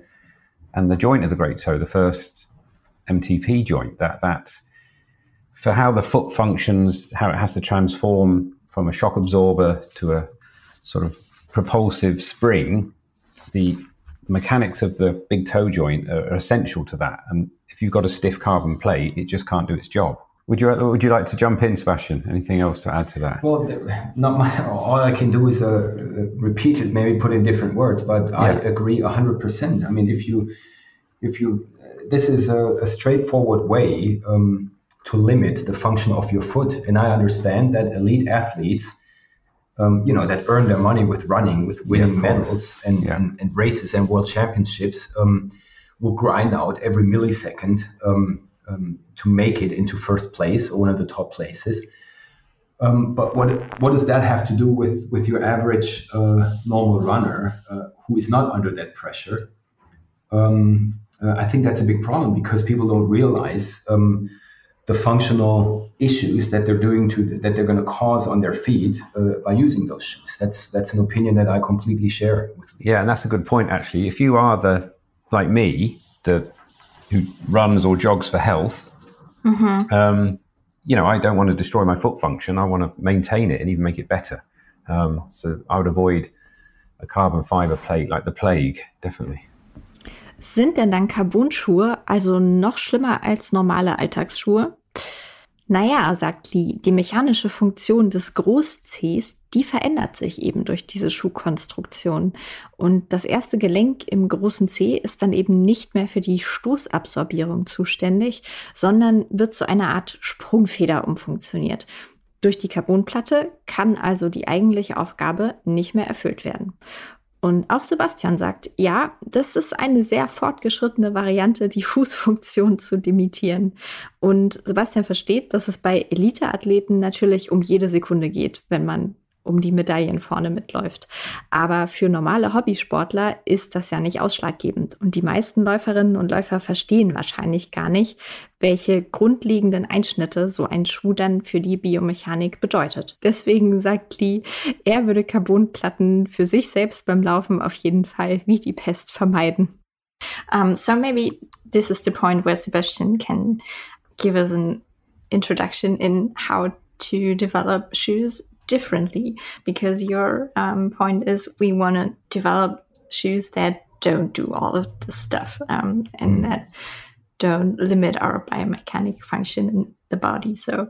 and the joint of the great toe, the first MTP joint. That that for how the foot functions, how it has to transform from a shock absorber to a sort of propulsive spring, the mechanics of the big toe joint are, essential to that. And if you've got a stiff carbon plate, it just can't do its job. Would you would you like to jump in, Sebastian? Anything else to add to that? Well, not my. All I can do is uh, repeat it, maybe put in different words, but yeah. I agree hundred percent. I mean, if you if you this is a, a straightforward way um, to limit the function of your foot. And I understand that elite athletes, um, you know, that earn their money with running, with winning yeah, medals and, yeah. and, and, races and world championships, um, will grind out every millisecond um, um, to make it into first place or one of the top places. Um, but what what does that have to do with with your average uh, normal runner uh, who is not under that pressure? Um, uh, I think that's a big problem because people don't realize um, the functional issues that they're doing to that they're going to cause on their feet uh, by using those shoes. That's that's an opinion that I completely share with. Yeah, and that's a good point actually. If you are the like me, the who runs or jogs for health, mm-hmm. um, you know, I don't want to destroy my foot function. I want to maintain it and even make it better. Um, so I would avoid a carbon fiber plate like the plague, definitely. Sind denn dann Carbon-Schuhe also noch schlimmer als normale Alltagsschuhe? Naja, sagt Lee, die mechanische Funktion des Groß-Cs, die verändert sich eben durch diese Schuhkonstruktion. Und das erste Gelenk im großen C ist dann eben nicht mehr für die Stoßabsorbierung zuständig, sondern wird zu einer Art Sprungfeder umfunktioniert. Durch die Carbonplatte kann also die eigentliche Aufgabe nicht mehr erfüllt werden. Und auch Sebastian sagt, ja, das ist eine sehr fortgeschrittene Variante, die Fußfunktion zu limitieren. Und Sebastian versteht, dass es bei Eliteathleten natürlich um jede Sekunde geht, wenn man um die Medaillen vorne mitläuft. Aber für normale Hobbysportler ist das ja nicht ausschlaggebend. Und die meisten Läuferinnen und Läufer verstehen wahrscheinlich gar nicht, welche grundlegenden Einschnitte so ein Schuh dann für die Biomechanik bedeutet. Deswegen sagt Lee, er würde Carbonplatten für sich selbst beim Laufen auf jeden Fall wie die Pest vermeiden. Um, so maybe this is the point where Sebastian can give us an introduction in how to develop shoes differently because your um, point is we want to develop shoes that don't do all of the stuff um, and mm. that don't limit our biomechanic function in the body. So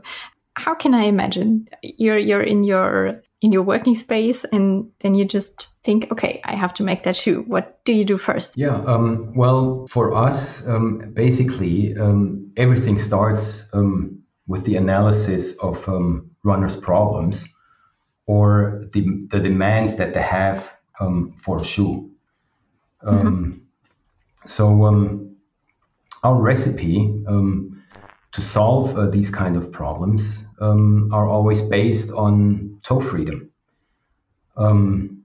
how can I imagine you're you're in your in your working space and then you just think, okay, I have to make that shoe. What do you do first? Yeah, um, well, for us, um, basically, um, everything starts um, with the analysis of um, runners' problems or the, the demands that they have um, for a shoe. Um, mm-hmm. So um, our recipe um, to solve uh, these kind of problems um, are always based on toe freedom, um,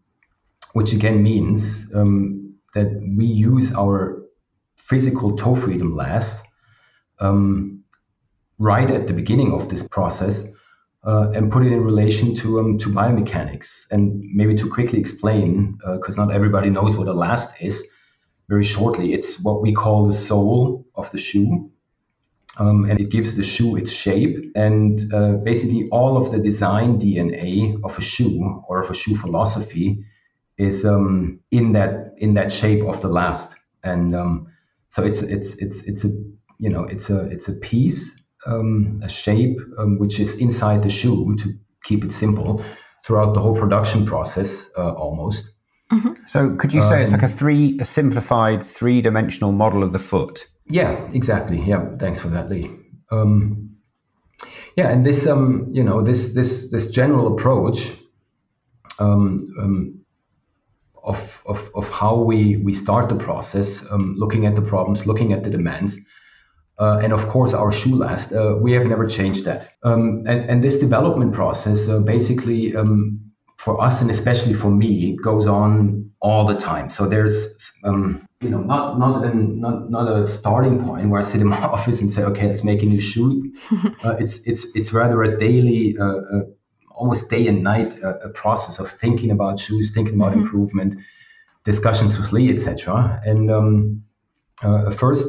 which again means that we use our physical toe freedom last right at the beginning of this process uh, and put it in relation to um, to biomechanics. And maybe to quickly explain, because uh, not everybody knows what a last is. Very shortly, it's what we call the sole of the shoe, um, and it gives the shoe its shape. And uh, basically, all of the design DNA of a shoe or of a shoe philosophy is um, in that in that shape of the last. And um, so it's it's it's it's a you know it's a it's a piece um, a shape um, which is inside the shoe to keep it simple throughout the whole production process uh, almost. Mm-hmm. So could you say um, it's like a three a simplified three dimensional model of the foot? Yeah, exactly. Yeah, thanks for that, Lee. Um, yeah, and this um, you know this this this general approach um, um, of, of of how we we start the process, um, looking at the problems, looking at the demands, uh, and of course our shoe last. Uh, we have never changed that. Um, and, and, this development process uh, basically um, for us and especially for me it goes on all the time. So there's um, you know not not an, not not a starting point where I sit in my office and say okay let's make a new shoe. Uh, it's it's it's rather a daily. Uh, uh, almost day and night a process of thinking about shoes, thinking about mm-hmm. improvement, discussions with Lee, etc. And um, first,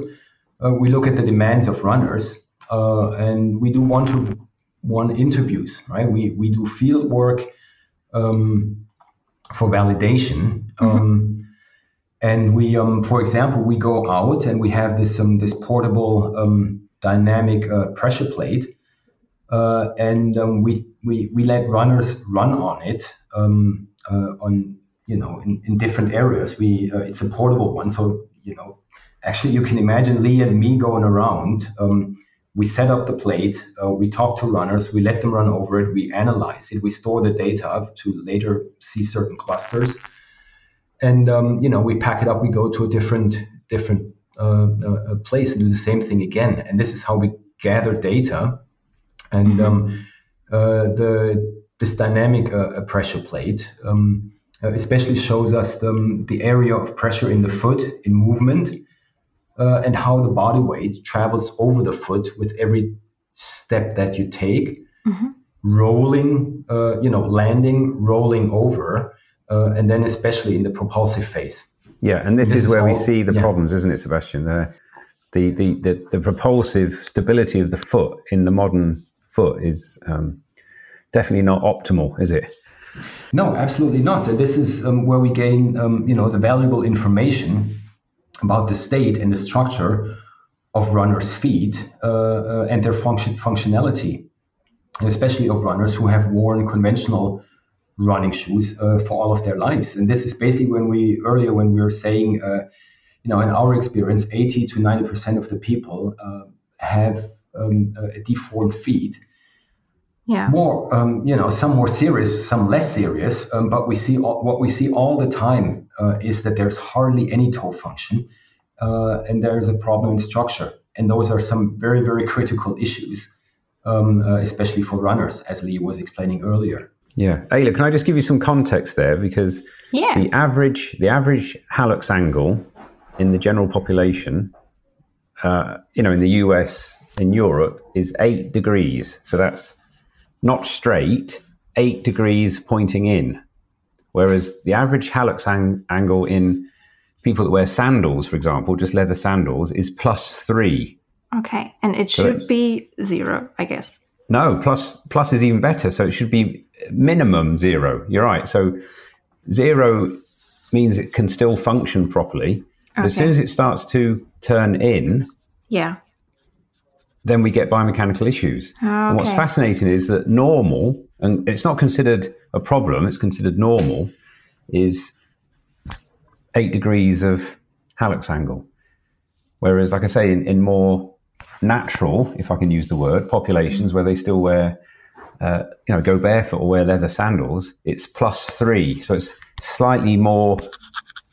uh, we look at the demands of runners uh, and we do one to one interviews, right? We, we do field work um, for validation. Mm-hmm. Um, and we, um, for example, we go out and we have this, um, this portable um, dynamic uh, pressure plate. Uh, and we, we, we let runners run on it uh, on you know in, in different areas. We uh, it's a portable one, so you know actually, you can imagine Lee and me going around. Um, we set up the plate, uh, we talk to runners, we let them run over it, we analyze it, we store the data to later see certain clusters, and um, you know we pack it up. We go to a different different uh, uh, place and do the same thing again. And this is how we gather data. And um, uh, the this dynamic uh, pressure plate um, uh, especially shows us the, the area of pressure in the foot in movement uh, and how the body weight travels over the foot with every step that you take, mm-hmm. rolling, uh, you know, landing, rolling over, uh, and then especially in the propulsive phase. Yeah, and this, this is, is, where all, we see the yeah. problems, isn't it, Sebastian? The, the, the, the, the, propulsive stability of the foot in the modern foot is um, definitely not optimal, is it? No, absolutely not. And this is um, where we gain, um, you know, the valuable information about the state and the structure of runners' feet uh, uh, and their function functionality, especially of runners who have worn conventional running shoes uh, for all of their lives. And this is basically when we earlier when we were saying, uh, you know, in our experience, 80 to 90 percent of the people uh, have um, a deformed feet. Yeah. More, um, you know, some more serious, some less serious. Um, but we see all, what we see all the time uh, is that there's hardly any toe function, uh, and there's a problem in structure. And those are some very, very critical issues, um, uh, especially for runners, as Lee was explaining earlier. Yeah, Ela, can I just give you some context there because yeah. the average the average hallux angle in the general population, uh, you know, in the US, in Europe, is eight degrees. So that's not straight, eight degrees pointing in. Whereas the average hallux ang- angle in people that wear sandals, for example, just leather sandals, is plus three. Okay, and it should so be zero, I guess. No, plus plus is even better. So it should be minimum zero. You're right. So zero means it can still function properly. But okay. as soon as it starts to turn in, yeah, then we get biomechanical issues. Okay. And what's fascinating is that normal, and it's not considered a problem, it's considered normal, is eight degrees of hallux angle. Whereas, like I say, in, in more natural, if I can use the word, populations where they still wear, uh, you know, go barefoot or wear leather sandals, it's plus three. So it's slightly more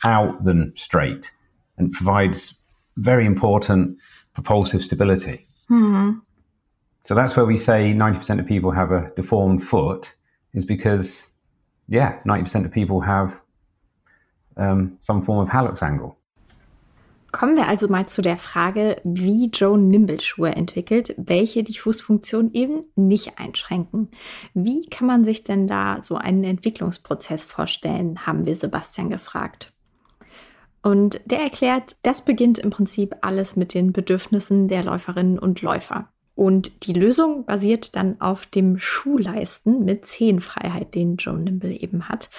out than straight and provides very important propulsive stability. Mm-hmm. So that's where we say 90% of people have a deformed foot, is because, yeah, 90% of people have um, some form of hallux angle. Kommen wir also mal zu der Frage, wie Joe Nimble Schuhe entwickelt, welche die Fußfunktion eben nicht einschränken. Wie kann man sich denn da so einen Entwicklungsprozess vorstellen, haben wir Sebastian gefragt. Und der erklärt, das beginnt im Prinzip alles mit den Bedürfnissen der Läuferinnen und Läufer. Und die Lösung basiert dann auf dem Schuhleisten mit Zehenfreiheit, den Joe Nimble eben hat.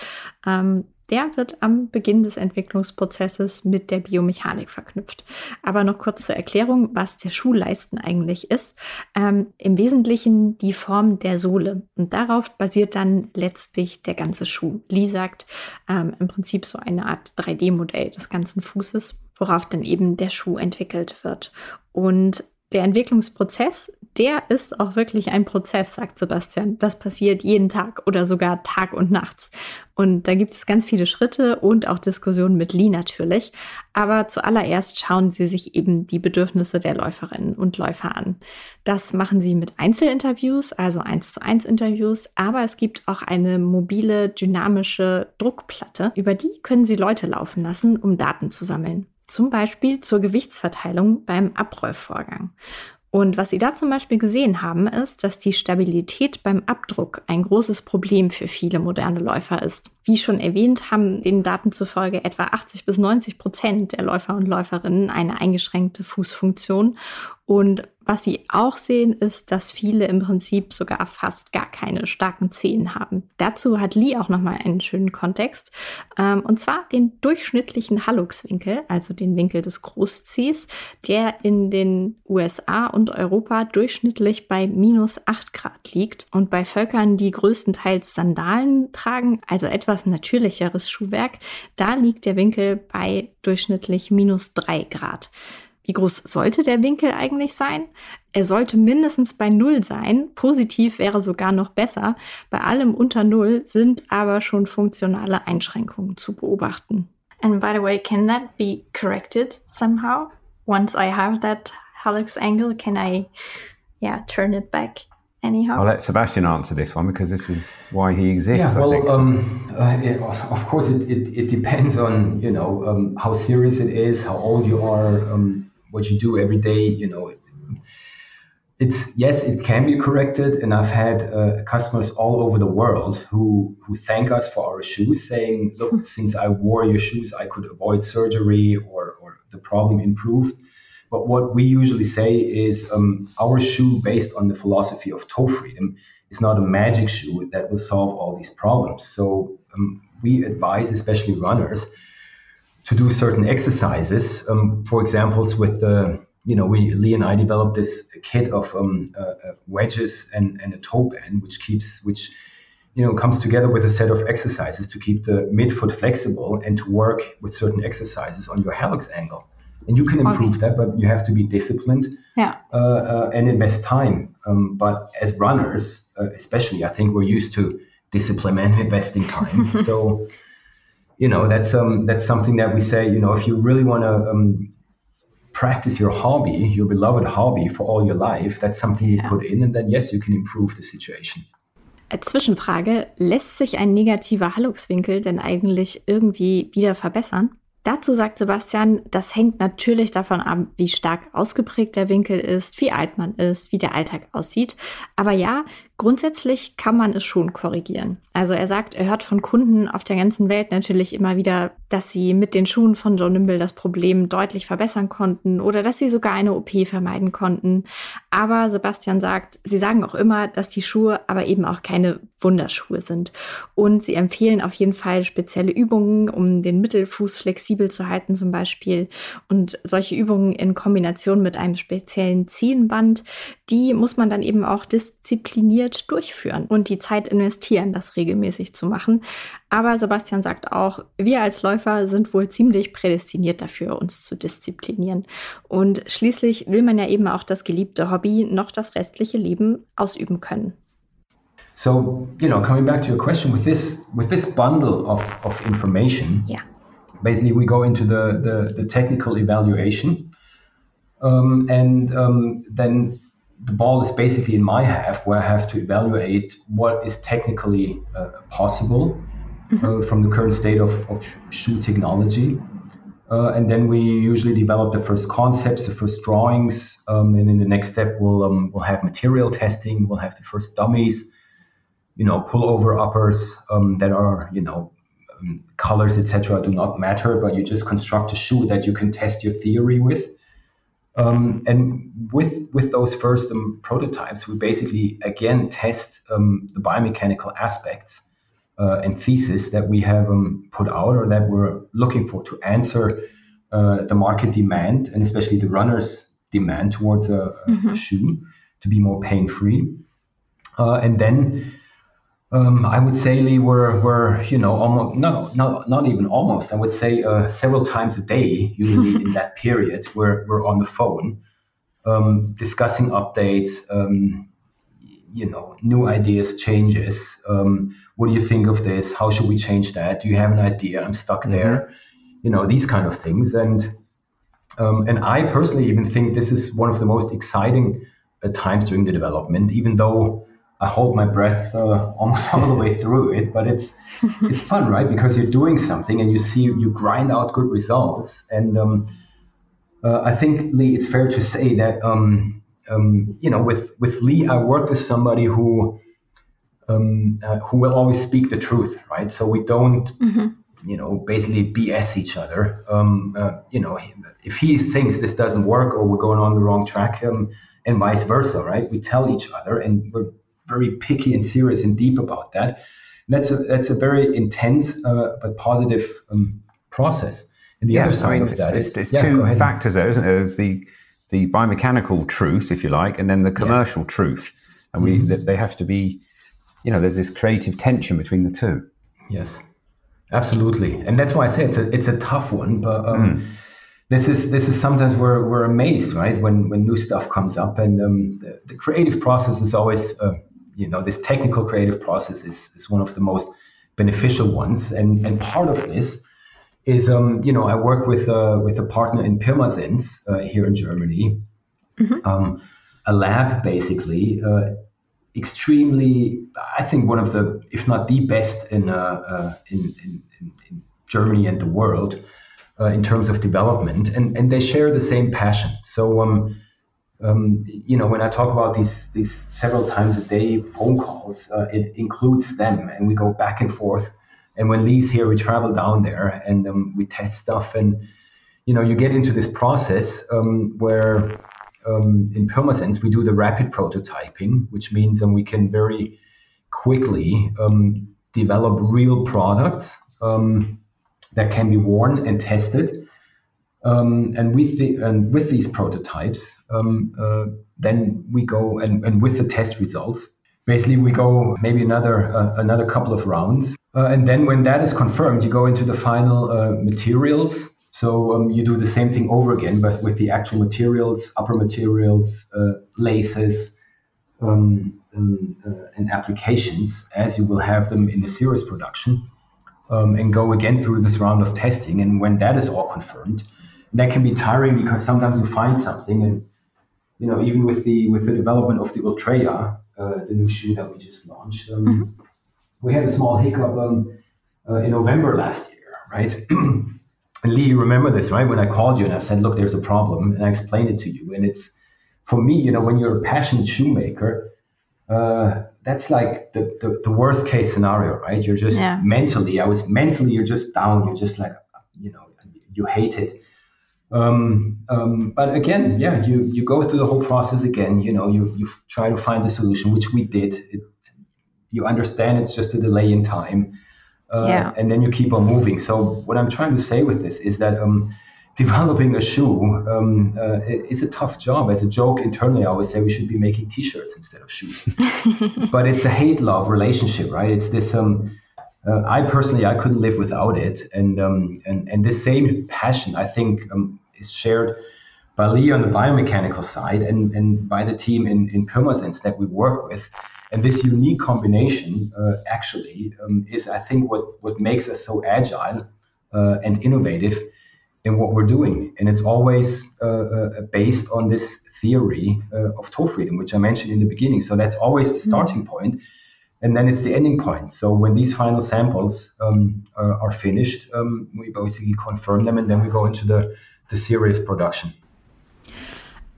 Ähm, der wird am Beginn des Entwicklungsprozesses mit der Biomechanik verknüpft. Aber noch kurz zur Erklärung, was der Schuhleisten eigentlich ist. Ähm, Im Wesentlichen die Form der Sohle. Und darauf basiert dann letztlich der ganze Schuh. Lee sagt ähm, im Prinzip so eine Art 3D-Modell des ganzen Fußes, worauf dann eben der Schuh entwickelt wird. Und der Entwicklungsprozess, der ist auch wirklich ein Prozess, sagt Sebastian. Das passiert jeden Tag oder sogar Tag und nachts. Und da gibt es ganz viele Schritte und auch Diskussionen mit Lee natürlich. Aber zuallererst schauen sie sich eben die Bedürfnisse der Läuferinnen und Läufer an. Das machen sie mit Einzelinterviews, also eins zu eins Interviews. Aber es gibt auch eine mobile, dynamische Druckplatte. Über die können sie Leute laufen lassen, um Daten zu sammeln zum Beispiel zur Gewichtsverteilung beim Abrollvorgang. Und was Sie da zum Beispiel gesehen haben, ist, dass die Stabilität beim Abdruck ein großes Problem für viele moderne Läufer ist. Wie schon erwähnt, haben den Daten zufolge etwa 80 bis 90 Prozent der Läufer und Läuferinnen eine eingeschränkte Fußfunktion. Und was sie auch sehen, ist, dass viele im Prinzip sogar fast gar keine starken Zehen haben. Dazu hat Lee auch nochmal einen schönen Kontext. Ähm, und zwar den durchschnittlichen Hallux-Winkel, also den Winkel des Großzehs, der in den USA und Europa durchschnittlich bei minus 8 Grad liegt. Und bei Völkern, die größtenteils Sandalen tragen, also etwas natürlicheres Schuhwerk, da liegt der Winkel bei durchschnittlich minus 3 Grad. Wie groß sollte der Winkel eigentlich sein? Er sollte mindestens bei Null sein. Positiv wäre sogar noch besser. Bei allem unter Null sind aber schon funktionale Einschränkungen zu beobachten. And by the way, can that be corrected somehow? Once I have that hallux angle, can I, yeah, turn it back? anyhow? I'll let Sebastian answer this one because this is why he exists. Yeah, well, um, uh, it, of course, it, it, it, depends on you know um, how serious it is, how old you are, um, what you do every day, you know, it's yes, it can be corrected, and I've had uh, customers all over the world who who thank us for our shoes, saying, "Look, hmm. since I wore your shoes, I could avoid surgery, or or the problem improved." But what we usually say is, um, our shoe, based on the philosophy of toe freedom, is not a magic shoe that will solve all these problems. So um, we advise, especially runners, to do certain exercises. Um, for examples, with the you know, we Lee and I developed this kit of um, uh, uh, wedges and, and a toe band, which keeps which you know comes together with a set of exercises to keep the midfoot flexible and to work with certain exercises on your hallux angle. And you can improve okay. that, but you have to be disciplined yeah. uh, uh, and invest time. Um, but as runners, uh, especially, I think we're used to discipline and investing time. so you know that's um that's something that we say you know if you really want to um, practice your hobby your beloved hobby for all your life that's something you put in and then yes you can improve the situation Zwischenfrage, lässt sich ein negativer Halluxwinkel denn eigentlich irgendwie wieder verbessern? Dazu sagt Sebastian, das hängt natürlich davon ab, wie stark ausgeprägt der Winkel ist, wie alt man ist, wie der Alltag aussieht. Aber ja, grundsätzlich kann man es schon korrigieren. Also er sagt, er hört von Kunden auf der ganzen Welt natürlich immer wieder, dass sie mit den Schuhen von John Nimble das Problem deutlich verbessern konnten oder dass sie sogar eine OP vermeiden konnten. Aber Sebastian sagt, sie sagen auch immer, dass die Schuhe aber eben auch keine Wunderschuhe sind. Und sie empfehlen auf jeden Fall spezielle Übungen, um den Mittelfuß flexibel zu halten zum Beispiel. Und solche Übungen in Kombination mit einem speziellen Zehenband, die muss man dann eben auch diszipliniert durchführen und die Zeit investieren, das regelmäßig zu machen. Aber Sebastian sagt auch, wir als Läufer sind wohl ziemlich prädestiniert dafür, uns zu disziplinieren. Und schließlich will man ja eben auch das geliebte Hobby noch das restliche Leben ausüben können. So, you know, coming back to your question, with this with this bundle of, of information, yeah. basically we go into the, the, the technical evaluation. Um, and um, then the ball is basically in my half where I have to evaluate what is technically uh, possible mm-hmm. uh, from the current state of, of shoe technology. Uh, and then we usually develop the first concepts, the first drawings, um, and in the next step we'll um, we'll have material testing, we'll have the first dummies, you know, pullover uppers um, that are you know um, colors etc. do not matter, but you just construct a shoe that you can test your theory with. Um, and with with those first um, prototypes, we basically again test um, the biomechanical aspects uh, and thesis that we have um, put out or that we're looking for to answer uh, the market demand and especially the runner's demand towards a, a mm-hmm. shoe to be more pain free. Uh, and then um, I would say Lee, we're, we're you know almost no not not even almost. I would say uh, several times a day usually in that period we're we're on the phone um, discussing updates um, you know new ideas changes. Um, what do you think of this? How should we change that? Do you have an idea? I'm stuck mm-hmm. there. You know these kind of things. And um, and I personally even think this is one of the most exciting uh, times during the development even though I hold my breath uh, almost all the way through it, but it's it's fun, right? Because you're doing something and you see you grind out good results. And um, uh, I think Lee, it's fair to say that um, um, you know with with Lee, I work with somebody who um, uh, who will always speak the truth, right? So we don't. Mm-hmm. You know, basically BS each other. Um, uh, you know, if he thinks this doesn't work or we're going on the wrong track, um, and vice versa, right? We tell each other, and we're very picky and serious and deep about that. And that's a that's a very intense uh, but positive um, process. And the yeah, other side I mean, of that is there's yeah, two factors there, isn't there? There's the the biomechanical truth, if you like, and then the commercial yes. truth, and we mm-hmm. they have to be, you know, there's this creative tension between the two. Yes, absolutely, and that's why I say it's a it's a tough one, but. Um, mm this is this is sometimes we're, we're amazed right when when new stuff comes up and um, the, the, creative process is always uh, you know this technical creative process is, is one of the most beneficial ones. And and part of this is um, you know I work with uh, with a partner in Pirmasens uh, here in Germany. Mm-hmm. um, a lab basically uh, extremely I think one of the if not the best in uh, uh, in, in, in, Germany and the world uh, in terms of development. And and they share the same passion. So um, um, you know, when I talk about these these several times a day phone calls, uh, it includes them, and we go back and forth. And when Lee's here, we travel down there and um, we test stuff, and you know, you get into this process um, where, um, in Pirmasens, we do the rapid prototyping, which means um, we can very quickly um, develop real products that can be worn and tested. Um, and with the and with these prototypes, um, uh, then we go and, and with the test results, basically we go maybe another uh, another couple of rounds, uh, and then when that is confirmed, you go into the final uh, materials. So um, you do the same thing over again, but with the actual materials, upper materials, uh, laces, um, um, uh, and applications as you will have them in the series production, um, and go again through this round of testing. And when that is all confirmed, that can be tiring because sometimes you find something and you know even with the with the development of the Ultreya, uh, the new shoe that we just launched, um, mm-hmm. we had a small hiccup um, uh, in November last year, right? and Lee, you remember this, right? When I called you and I said, "Look, there's a problem," and I explained it to you, and it's for me, you know, when you're a passionate shoemaker, uh, that's like the, the, the, worst case scenario, right? You're just yeah. mentally, I was mentally, you're just down. You're just like, you know, you hate it. Um, um, but again, yeah, you you go through the whole process again. You know, you you try to find the solution, which we did. It, you understand it's just a delay in time, uh, yeah. and then you keep on moving. So what I'm trying to say with this is that um, developing a shoe um, uh, is a tough job. As a joke internally, I always say we should be making T-shirts instead of shoes. but it's a hate-love relationship, right? It's this. Um, uh, I personally, I couldn't live without it, and um, and and this same passion, I think, um, is shared by Lee on the biomechanical side, and and by the team in in Pirmasens that we work with. And this unique combination, uh, actually, um, is I think what what makes us so agile uh, and innovative in what we're doing, and it's always uh, uh, based on this theory uh, of toe freedom, which I mentioned in the beginning. So that's always the mm-hmm. starting point and then it's the ending point. So when these final samples um, are, are, finished, um, we basically confirm them and then we go into the, the serious production.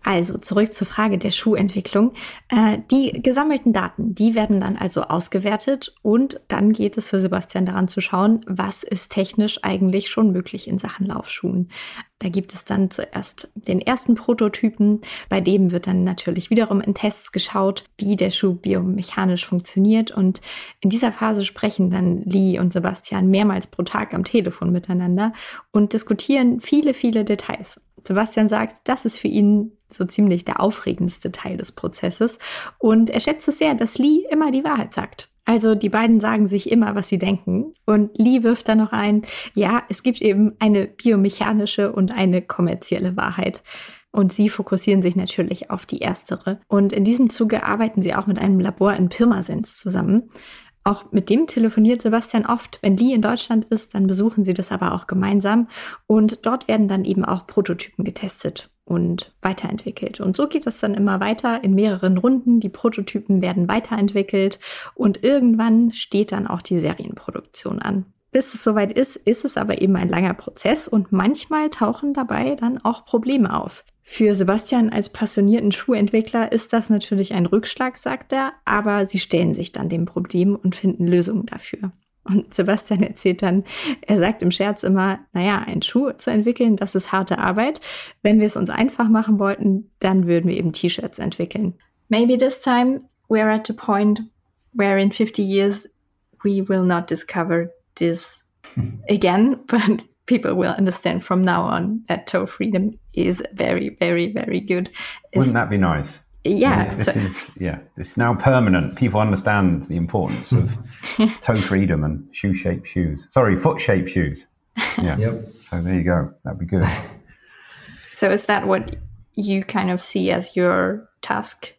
Also zurück zur Frage der Schuhentwicklung. Äh, die gesammelten Daten, die werden dann also ausgewertet und dann geht es für Sebastian daran zu schauen, was ist technisch eigentlich schon möglich in Sachen Laufschuhen. Da gibt es dann zuerst den ersten Prototypen, bei dem wird dann natürlich wiederum in Tests geschaut, wie der Schuh biomechanisch funktioniert und in dieser Phase sprechen dann Lee und Sebastian mehrmals pro Tag am Telefon miteinander und diskutieren viele, viele Details. Sebastian sagt, das ist für ihn so ziemlich der aufregendste Teil des Prozesses und er schätzt es sehr, dass Lee immer die Wahrheit sagt. Also die beiden sagen sich immer, was sie denken. Und Lee wirft dann noch ein, ja, es gibt eben eine biomechanische und eine kommerzielle Wahrheit. Und sie fokussieren sich natürlich auf die erstere. Und in diesem Zuge arbeiten sie auch mit einem Labor in Pirmasens zusammen. Auch mit dem telefoniert Sebastian oft. Wenn Lee in Deutschland ist, dann besuchen sie das aber auch gemeinsam. Und dort werden dann eben auch Prototypen getestet und weiterentwickelt. Und so geht es dann immer weiter in mehreren Runden. Die Prototypen werden weiterentwickelt und irgendwann steht dann auch die Serienproduktion an. Bis es soweit ist, ist es aber eben ein langer Prozess und manchmal tauchen dabei dann auch Probleme auf. Für Sebastian als passionierten Schuhentwickler ist das natürlich ein Rückschlag, sagt er, aber sie stellen sich dann dem Problem und finden Lösungen dafür. Und Sebastian erzählt dann, er sagt im Scherz immer, naja, einen Schuh zu entwickeln, das ist harte Arbeit. Wenn wir es uns einfach machen wollten, dann würden wir eben T-Shirts entwickeln. Maybe this time we're at the point where in 50 years we will not discover this again, but people will understand from now on that toe freedom is very, very, very good. It's, Wouldn't that be nice? Yeah, yeah this so, is yeah. It's now permanent. People understand the importance of toe freedom and shoe-shaped shoes. Sorry, foot-shaped shoes. Yeah. yep. So there you go. That'd be good. So is that what you kind of see as your task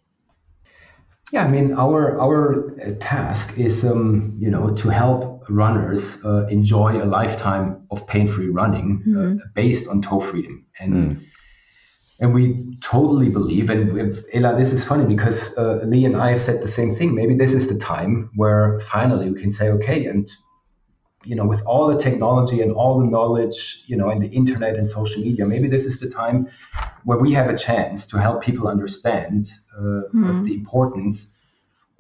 yeah, I mean, our our uh, task is, um, you know, to help runners uh, enjoy a lifetime of pain-free running mm-hmm. uh, based on toe freedom, and mm. and we totally believe. And Ela, this is funny because uh, Lee and I have said the same thing. Maybe this is the time where finally we can say, okay, and you know, with all the technology and all the knowledge, you know, and the internet and social media, maybe this is the time where we have a chance to help people understand uh, mm-hmm. the importance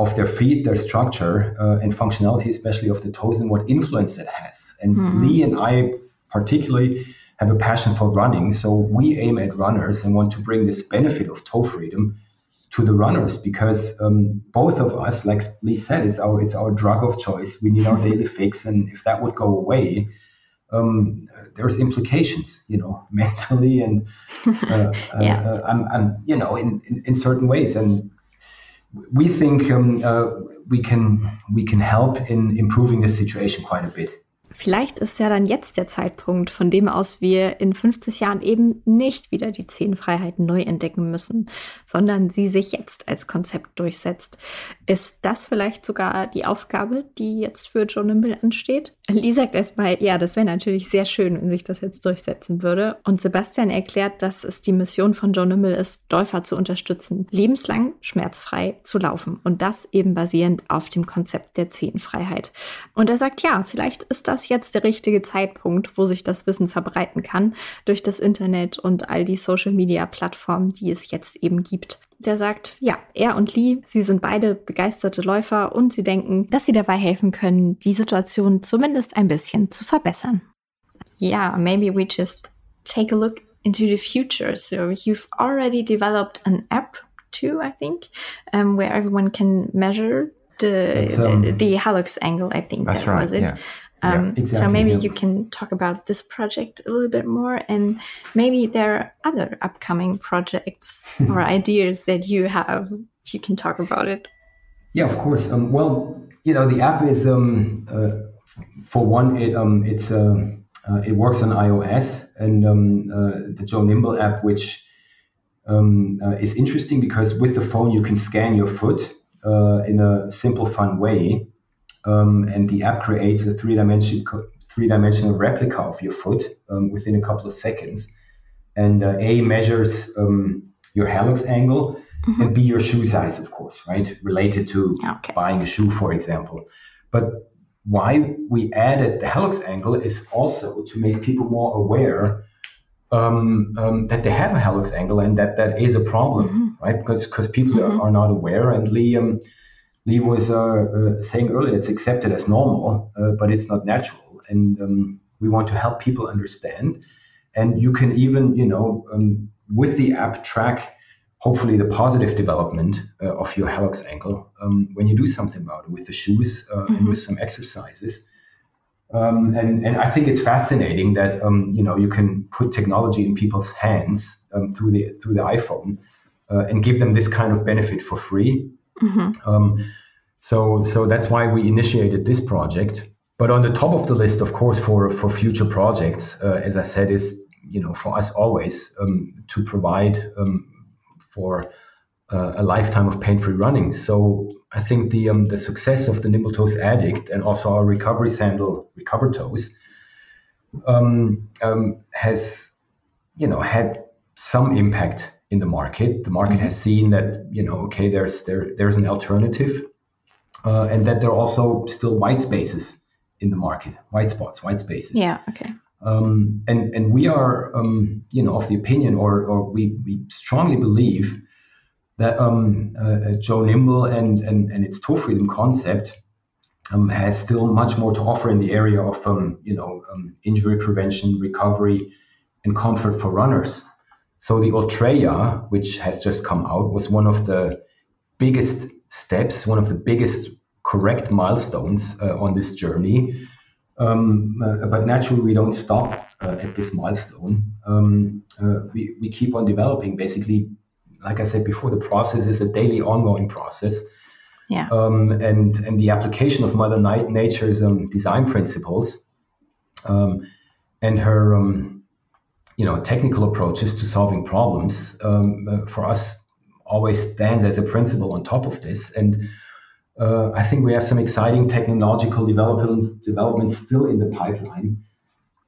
of their feet, their structure, uh, and functionality, especially of the toes, and what influence that has. And mm-hmm. Lee and I, particularly, have a passion for running, so we aim at runners and want to bring this benefit of toe freedom to the runners because um, both of us, like Lee said, it's our it's our drug of choice. We need our daily fix, and if that would go away, um, there's implications, you know, mentally and uh, yeah. uh, and, and, you know in, in, in, certain ways. And we think um, uh, we can we can help in improving the situation quite a bit. Vielleicht ist ja dann jetzt der Zeitpunkt, von dem aus wir in 50 Jahren eben nicht wieder die zehn Freiheiten neu entdecken müssen, sondern sie sich jetzt als Konzept durchsetzt. Ist das vielleicht sogar die Aufgabe, die jetzt für Joe Nimble ansteht? Lee sagt erstmal, ja, das wäre natürlich sehr schön, wenn sich das jetzt durchsetzen würde. Und Sebastian erklärt, dass es die Mission von Joe Nimble ist, Läufer zu unterstützen, lebenslang schmerzfrei zu laufen. Und das eben basierend auf dem Konzept der zehn Freiheit. Und er sagt, ja, vielleicht ist das das jetzt der richtige Zeitpunkt, wo sich das Wissen verbreiten kann durch das Internet und all die Social-Media-Plattformen, die es jetzt eben gibt. Der sagt, ja, er und Lee, sie sind beide begeisterte Läufer und sie denken, dass sie dabei helfen können, die Situation zumindest ein bisschen zu verbessern. Yeah, maybe we just take a look into the future. So you've already developed an app too, I think, um, where everyone can measure the, um, the, the Halux angle, I think that's that right, was it. Yeah. Um, yeah, exactly, so maybe yeah. you can talk about this project a little bit more, and maybe there are other upcoming projects or ideas that you have. If you can talk about it. Yeah, of course. Um, well, you know, the app is um, uh, for one, it um, it's uh, uh, it works on iOS, and um, uh, the Joe Nimble app, which um, uh, is interesting because with the phone you can scan your foot uh, in a simple, fun way um, and the app creates a three-dimensional three-dimensional replica of your foot um, within a couple of seconds. And uh, A measures um, your hallux angle, mm-hmm. and B your shoe size, of course, right? Related to okay. buying a shoe, for example. But why we added the hallux angle is also to make people more aware um, um, that they have a hallux angle and that that is a problem, mm-hmm. right? Because because people mm-hmm. are, are, not aware. And Liam Lee was uh, uh, saying earlier, it's accepted as normal, uh, but it's not natural. And um, we want to help people understand. And you can even, you know, um, with the app track, hopefully the positive development uh, of your hallux angle um, when you do something about it with the shoes uh, mm-hmm. and with some exercises. Um, and, and I think it's fascinating that um, you know you can put technology in people's hands um, through the through the iPhone uh, and give them this kind of benefit for free Mm-hmm. Um, so, so that's why we initiated this project. But on the top of the list, of course, for for future projects, uh, as I said, is you know for us always um, to provide um, for uh, a lifetime of pain-free running. So I think the um, the success of the Nimble Toes Addict and also our recovery sandal Recover Toes um, um, has you know had some impact in the market. The market mm-hmm. has seen that you know okay, there's there there's an alternative, uh, and that there are also still white spaces in the market, white spots, white spaces. Yeah. Okay. Um, and and we are um, you know of the opinion, or or we we strongly believe that um, uh, uh Joe Nimble and and and its toe freedom concept. Um, has still much more to offer in the area of um, you know um, injury prevention, recovery, and comfort for runners. So the Ultreya, which has just come out, was one of the biggest steps, one of the biggest correct milestones uh, on this journey. Um, uh, but naturally, we don't stop uh, at this milestone. Um, uh, we, we keep on developing. Basically, like I said before, the process is a daily, ongoing process. Yeah. Um, and and the application of Mother Nature's um, design principles um, and her um, you know technical approaches to solving problems um, uh, for us always stands as a principle on top of this and uh, I think we have some exciting technological developments developments still in the pipeline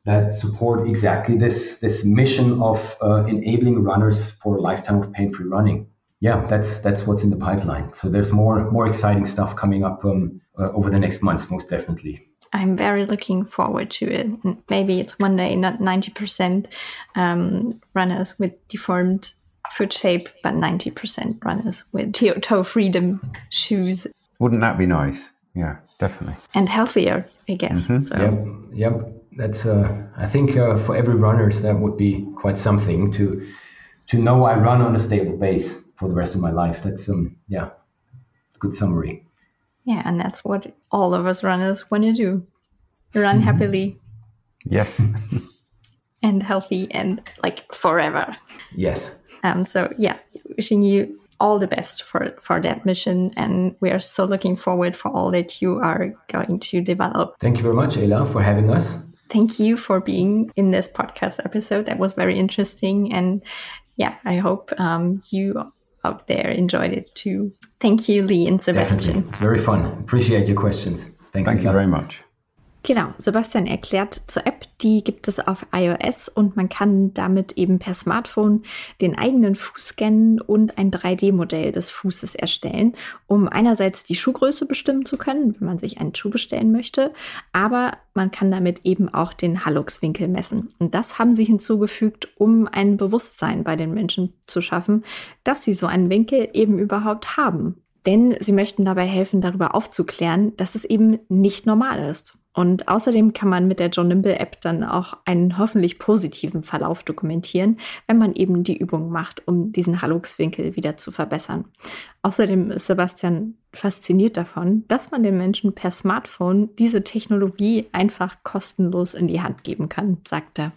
that support exactly this this mission of uh, enabling runners for a lifetime of pain-free running. Yeah, that's that's what's in the pipeline. So there's more more exciting stuff coming up um, uh, over the next months, most definitely. I'm very looking forward to it. And maybe it's one day not 90% um, runners with deformed foot shape, but 90% runners with toe freedom shoes. Wouldn't that be nice? Yeah, definitely. And healthier, I guess. Mm-hmm. So. Yep, yep. That's uh, I think uh, for every runners that would be quite something to to know I run on a stable base for the rest of my life. That's um yeah, good summary. Yeah, and that's what all of us runners want to do run mm-hmm. happily. Yes. and healthy and like forever. Yes. Um, so yeah, wishing you all the best for for that mission and we are so looking forward for all that you are going to develop thank you very much Ela for having us thank you for being in this podcast episode that was very interesting and yeah i hope um, you out there enjoyed it too. Thank you lee and sebastian. Definitely. it's very fun. Appreciate your questions. Thanks thank you very much Genau, Sebastian erklärt zur App, die gibt es auf iOS und man kann damit eben per Smartphone den eigenen Fuß scannen und ein 3D-Modell des Fußes erstellen, um einerseits die Schuhgröße bestimmen zu können, wenn man sich einen Schuh bestellen möchte, aber man kann damit eben auch den Hallux-Winkel messen. Und das haben sie hinzugefügt, um ein Bewusstsein bei den Menschen zu schaffen, dass sie so einen Winkel eben überhaupt haben. Denn sie möchten dabei helfen, darüber aufzuklären, dass es eben nicht normal ist. Und außerdem kann man mit der John Nimble App dann auch einen hoffentlich positiven Verlauf dokumentieren, wenn man eben die Übung macht, um diesen Halluxwinkel wieder zu verbessern. Außerdem ist Sebastian fasziniert davon, dass man den Menschen per Smartphone diese Technologie einfach kostenlos in die Hand geben kann, sagt er.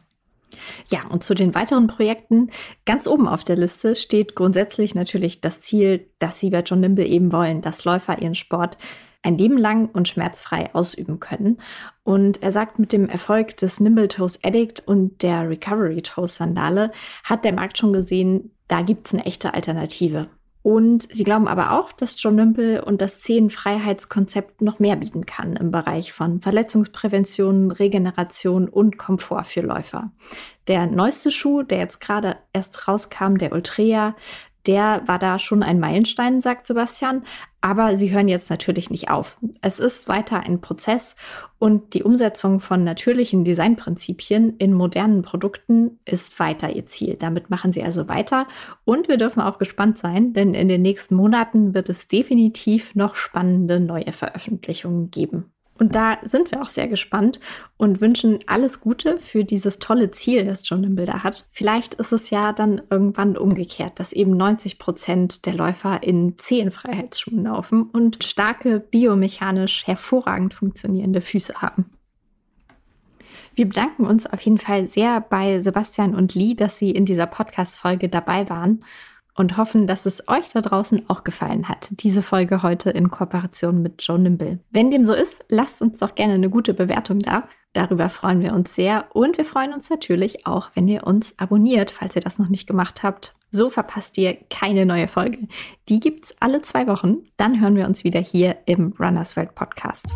Ja, und zu den weiteren Projekten. Ganz oben auf der Liste steht grundsätzlich natürlich das Ziel, dass Sie bei John Nimble eben wollen, dass Läufer ihren Sport ein Leben lang und schmerzfrei ausüben können. Und er sagt, mit dem Erfolg des Nimble Toes Addict und der Recovery Toes Sandale hat der Markt schon gesehen, da gibt es eine echte Alternative. Und sie glauben aber auch, dass John Nimble und das Zehenfreiheitskonzept noch mehr bieten kann im Bereich von Verletzungsprävention, Regeneration und Komfort für Läufer. Der neueste Schuh, der jetzt gerade erst rauskam, der Ultrea, der war da schon ein Meilenstein, sagt Sebastian. Aber sie hören jetzt natürlich nicht auf. Es ist weiter ein Prozess und die Umsetzung von natürlichen Designprinzipien in modernen Produkten ist weiter ihr Ziel. Damit machen sie also weiter und wir dürfen auch gespannt sein, denn in den nächsten Monaten wird es definitiv noch spannende neue Veröffentlichungen geben. Und da sind wir auch sehr gespannt und wünschen alles Gute für dieses tolle Ziel, das John im Bilder hat. Vielleicht ist es ja dann irgendwann umgekehrt, dass eben 90 Prozent der Läufer in Zehenfreiheitsschuhen laufen und starke, biomechanisch hervorragend funktionierende Füße haben. Wir bedanken uns auf jeden Fall sehr bei Sebastian und Lee, dass sie in dieser Podcast-Folge dabei waren und hoffen, dass es euch da draußen auch gefallen hat. Diese Folge heute in Kooperation mit Joe Nimble. Wenn dem so ist, lasst uns doch gerne eine gute Bewertung da. Darüber freuen wir uns sehr und wir freuen uns natürlich auch, wenn ihr uns abonniert, falls ihr das noch nicht gemacht habt. So verpasst ihr keine neue Folge. Die gibt's alle zwei Wochen. Dann hören wir uns wieder hier im Runners World Podcast.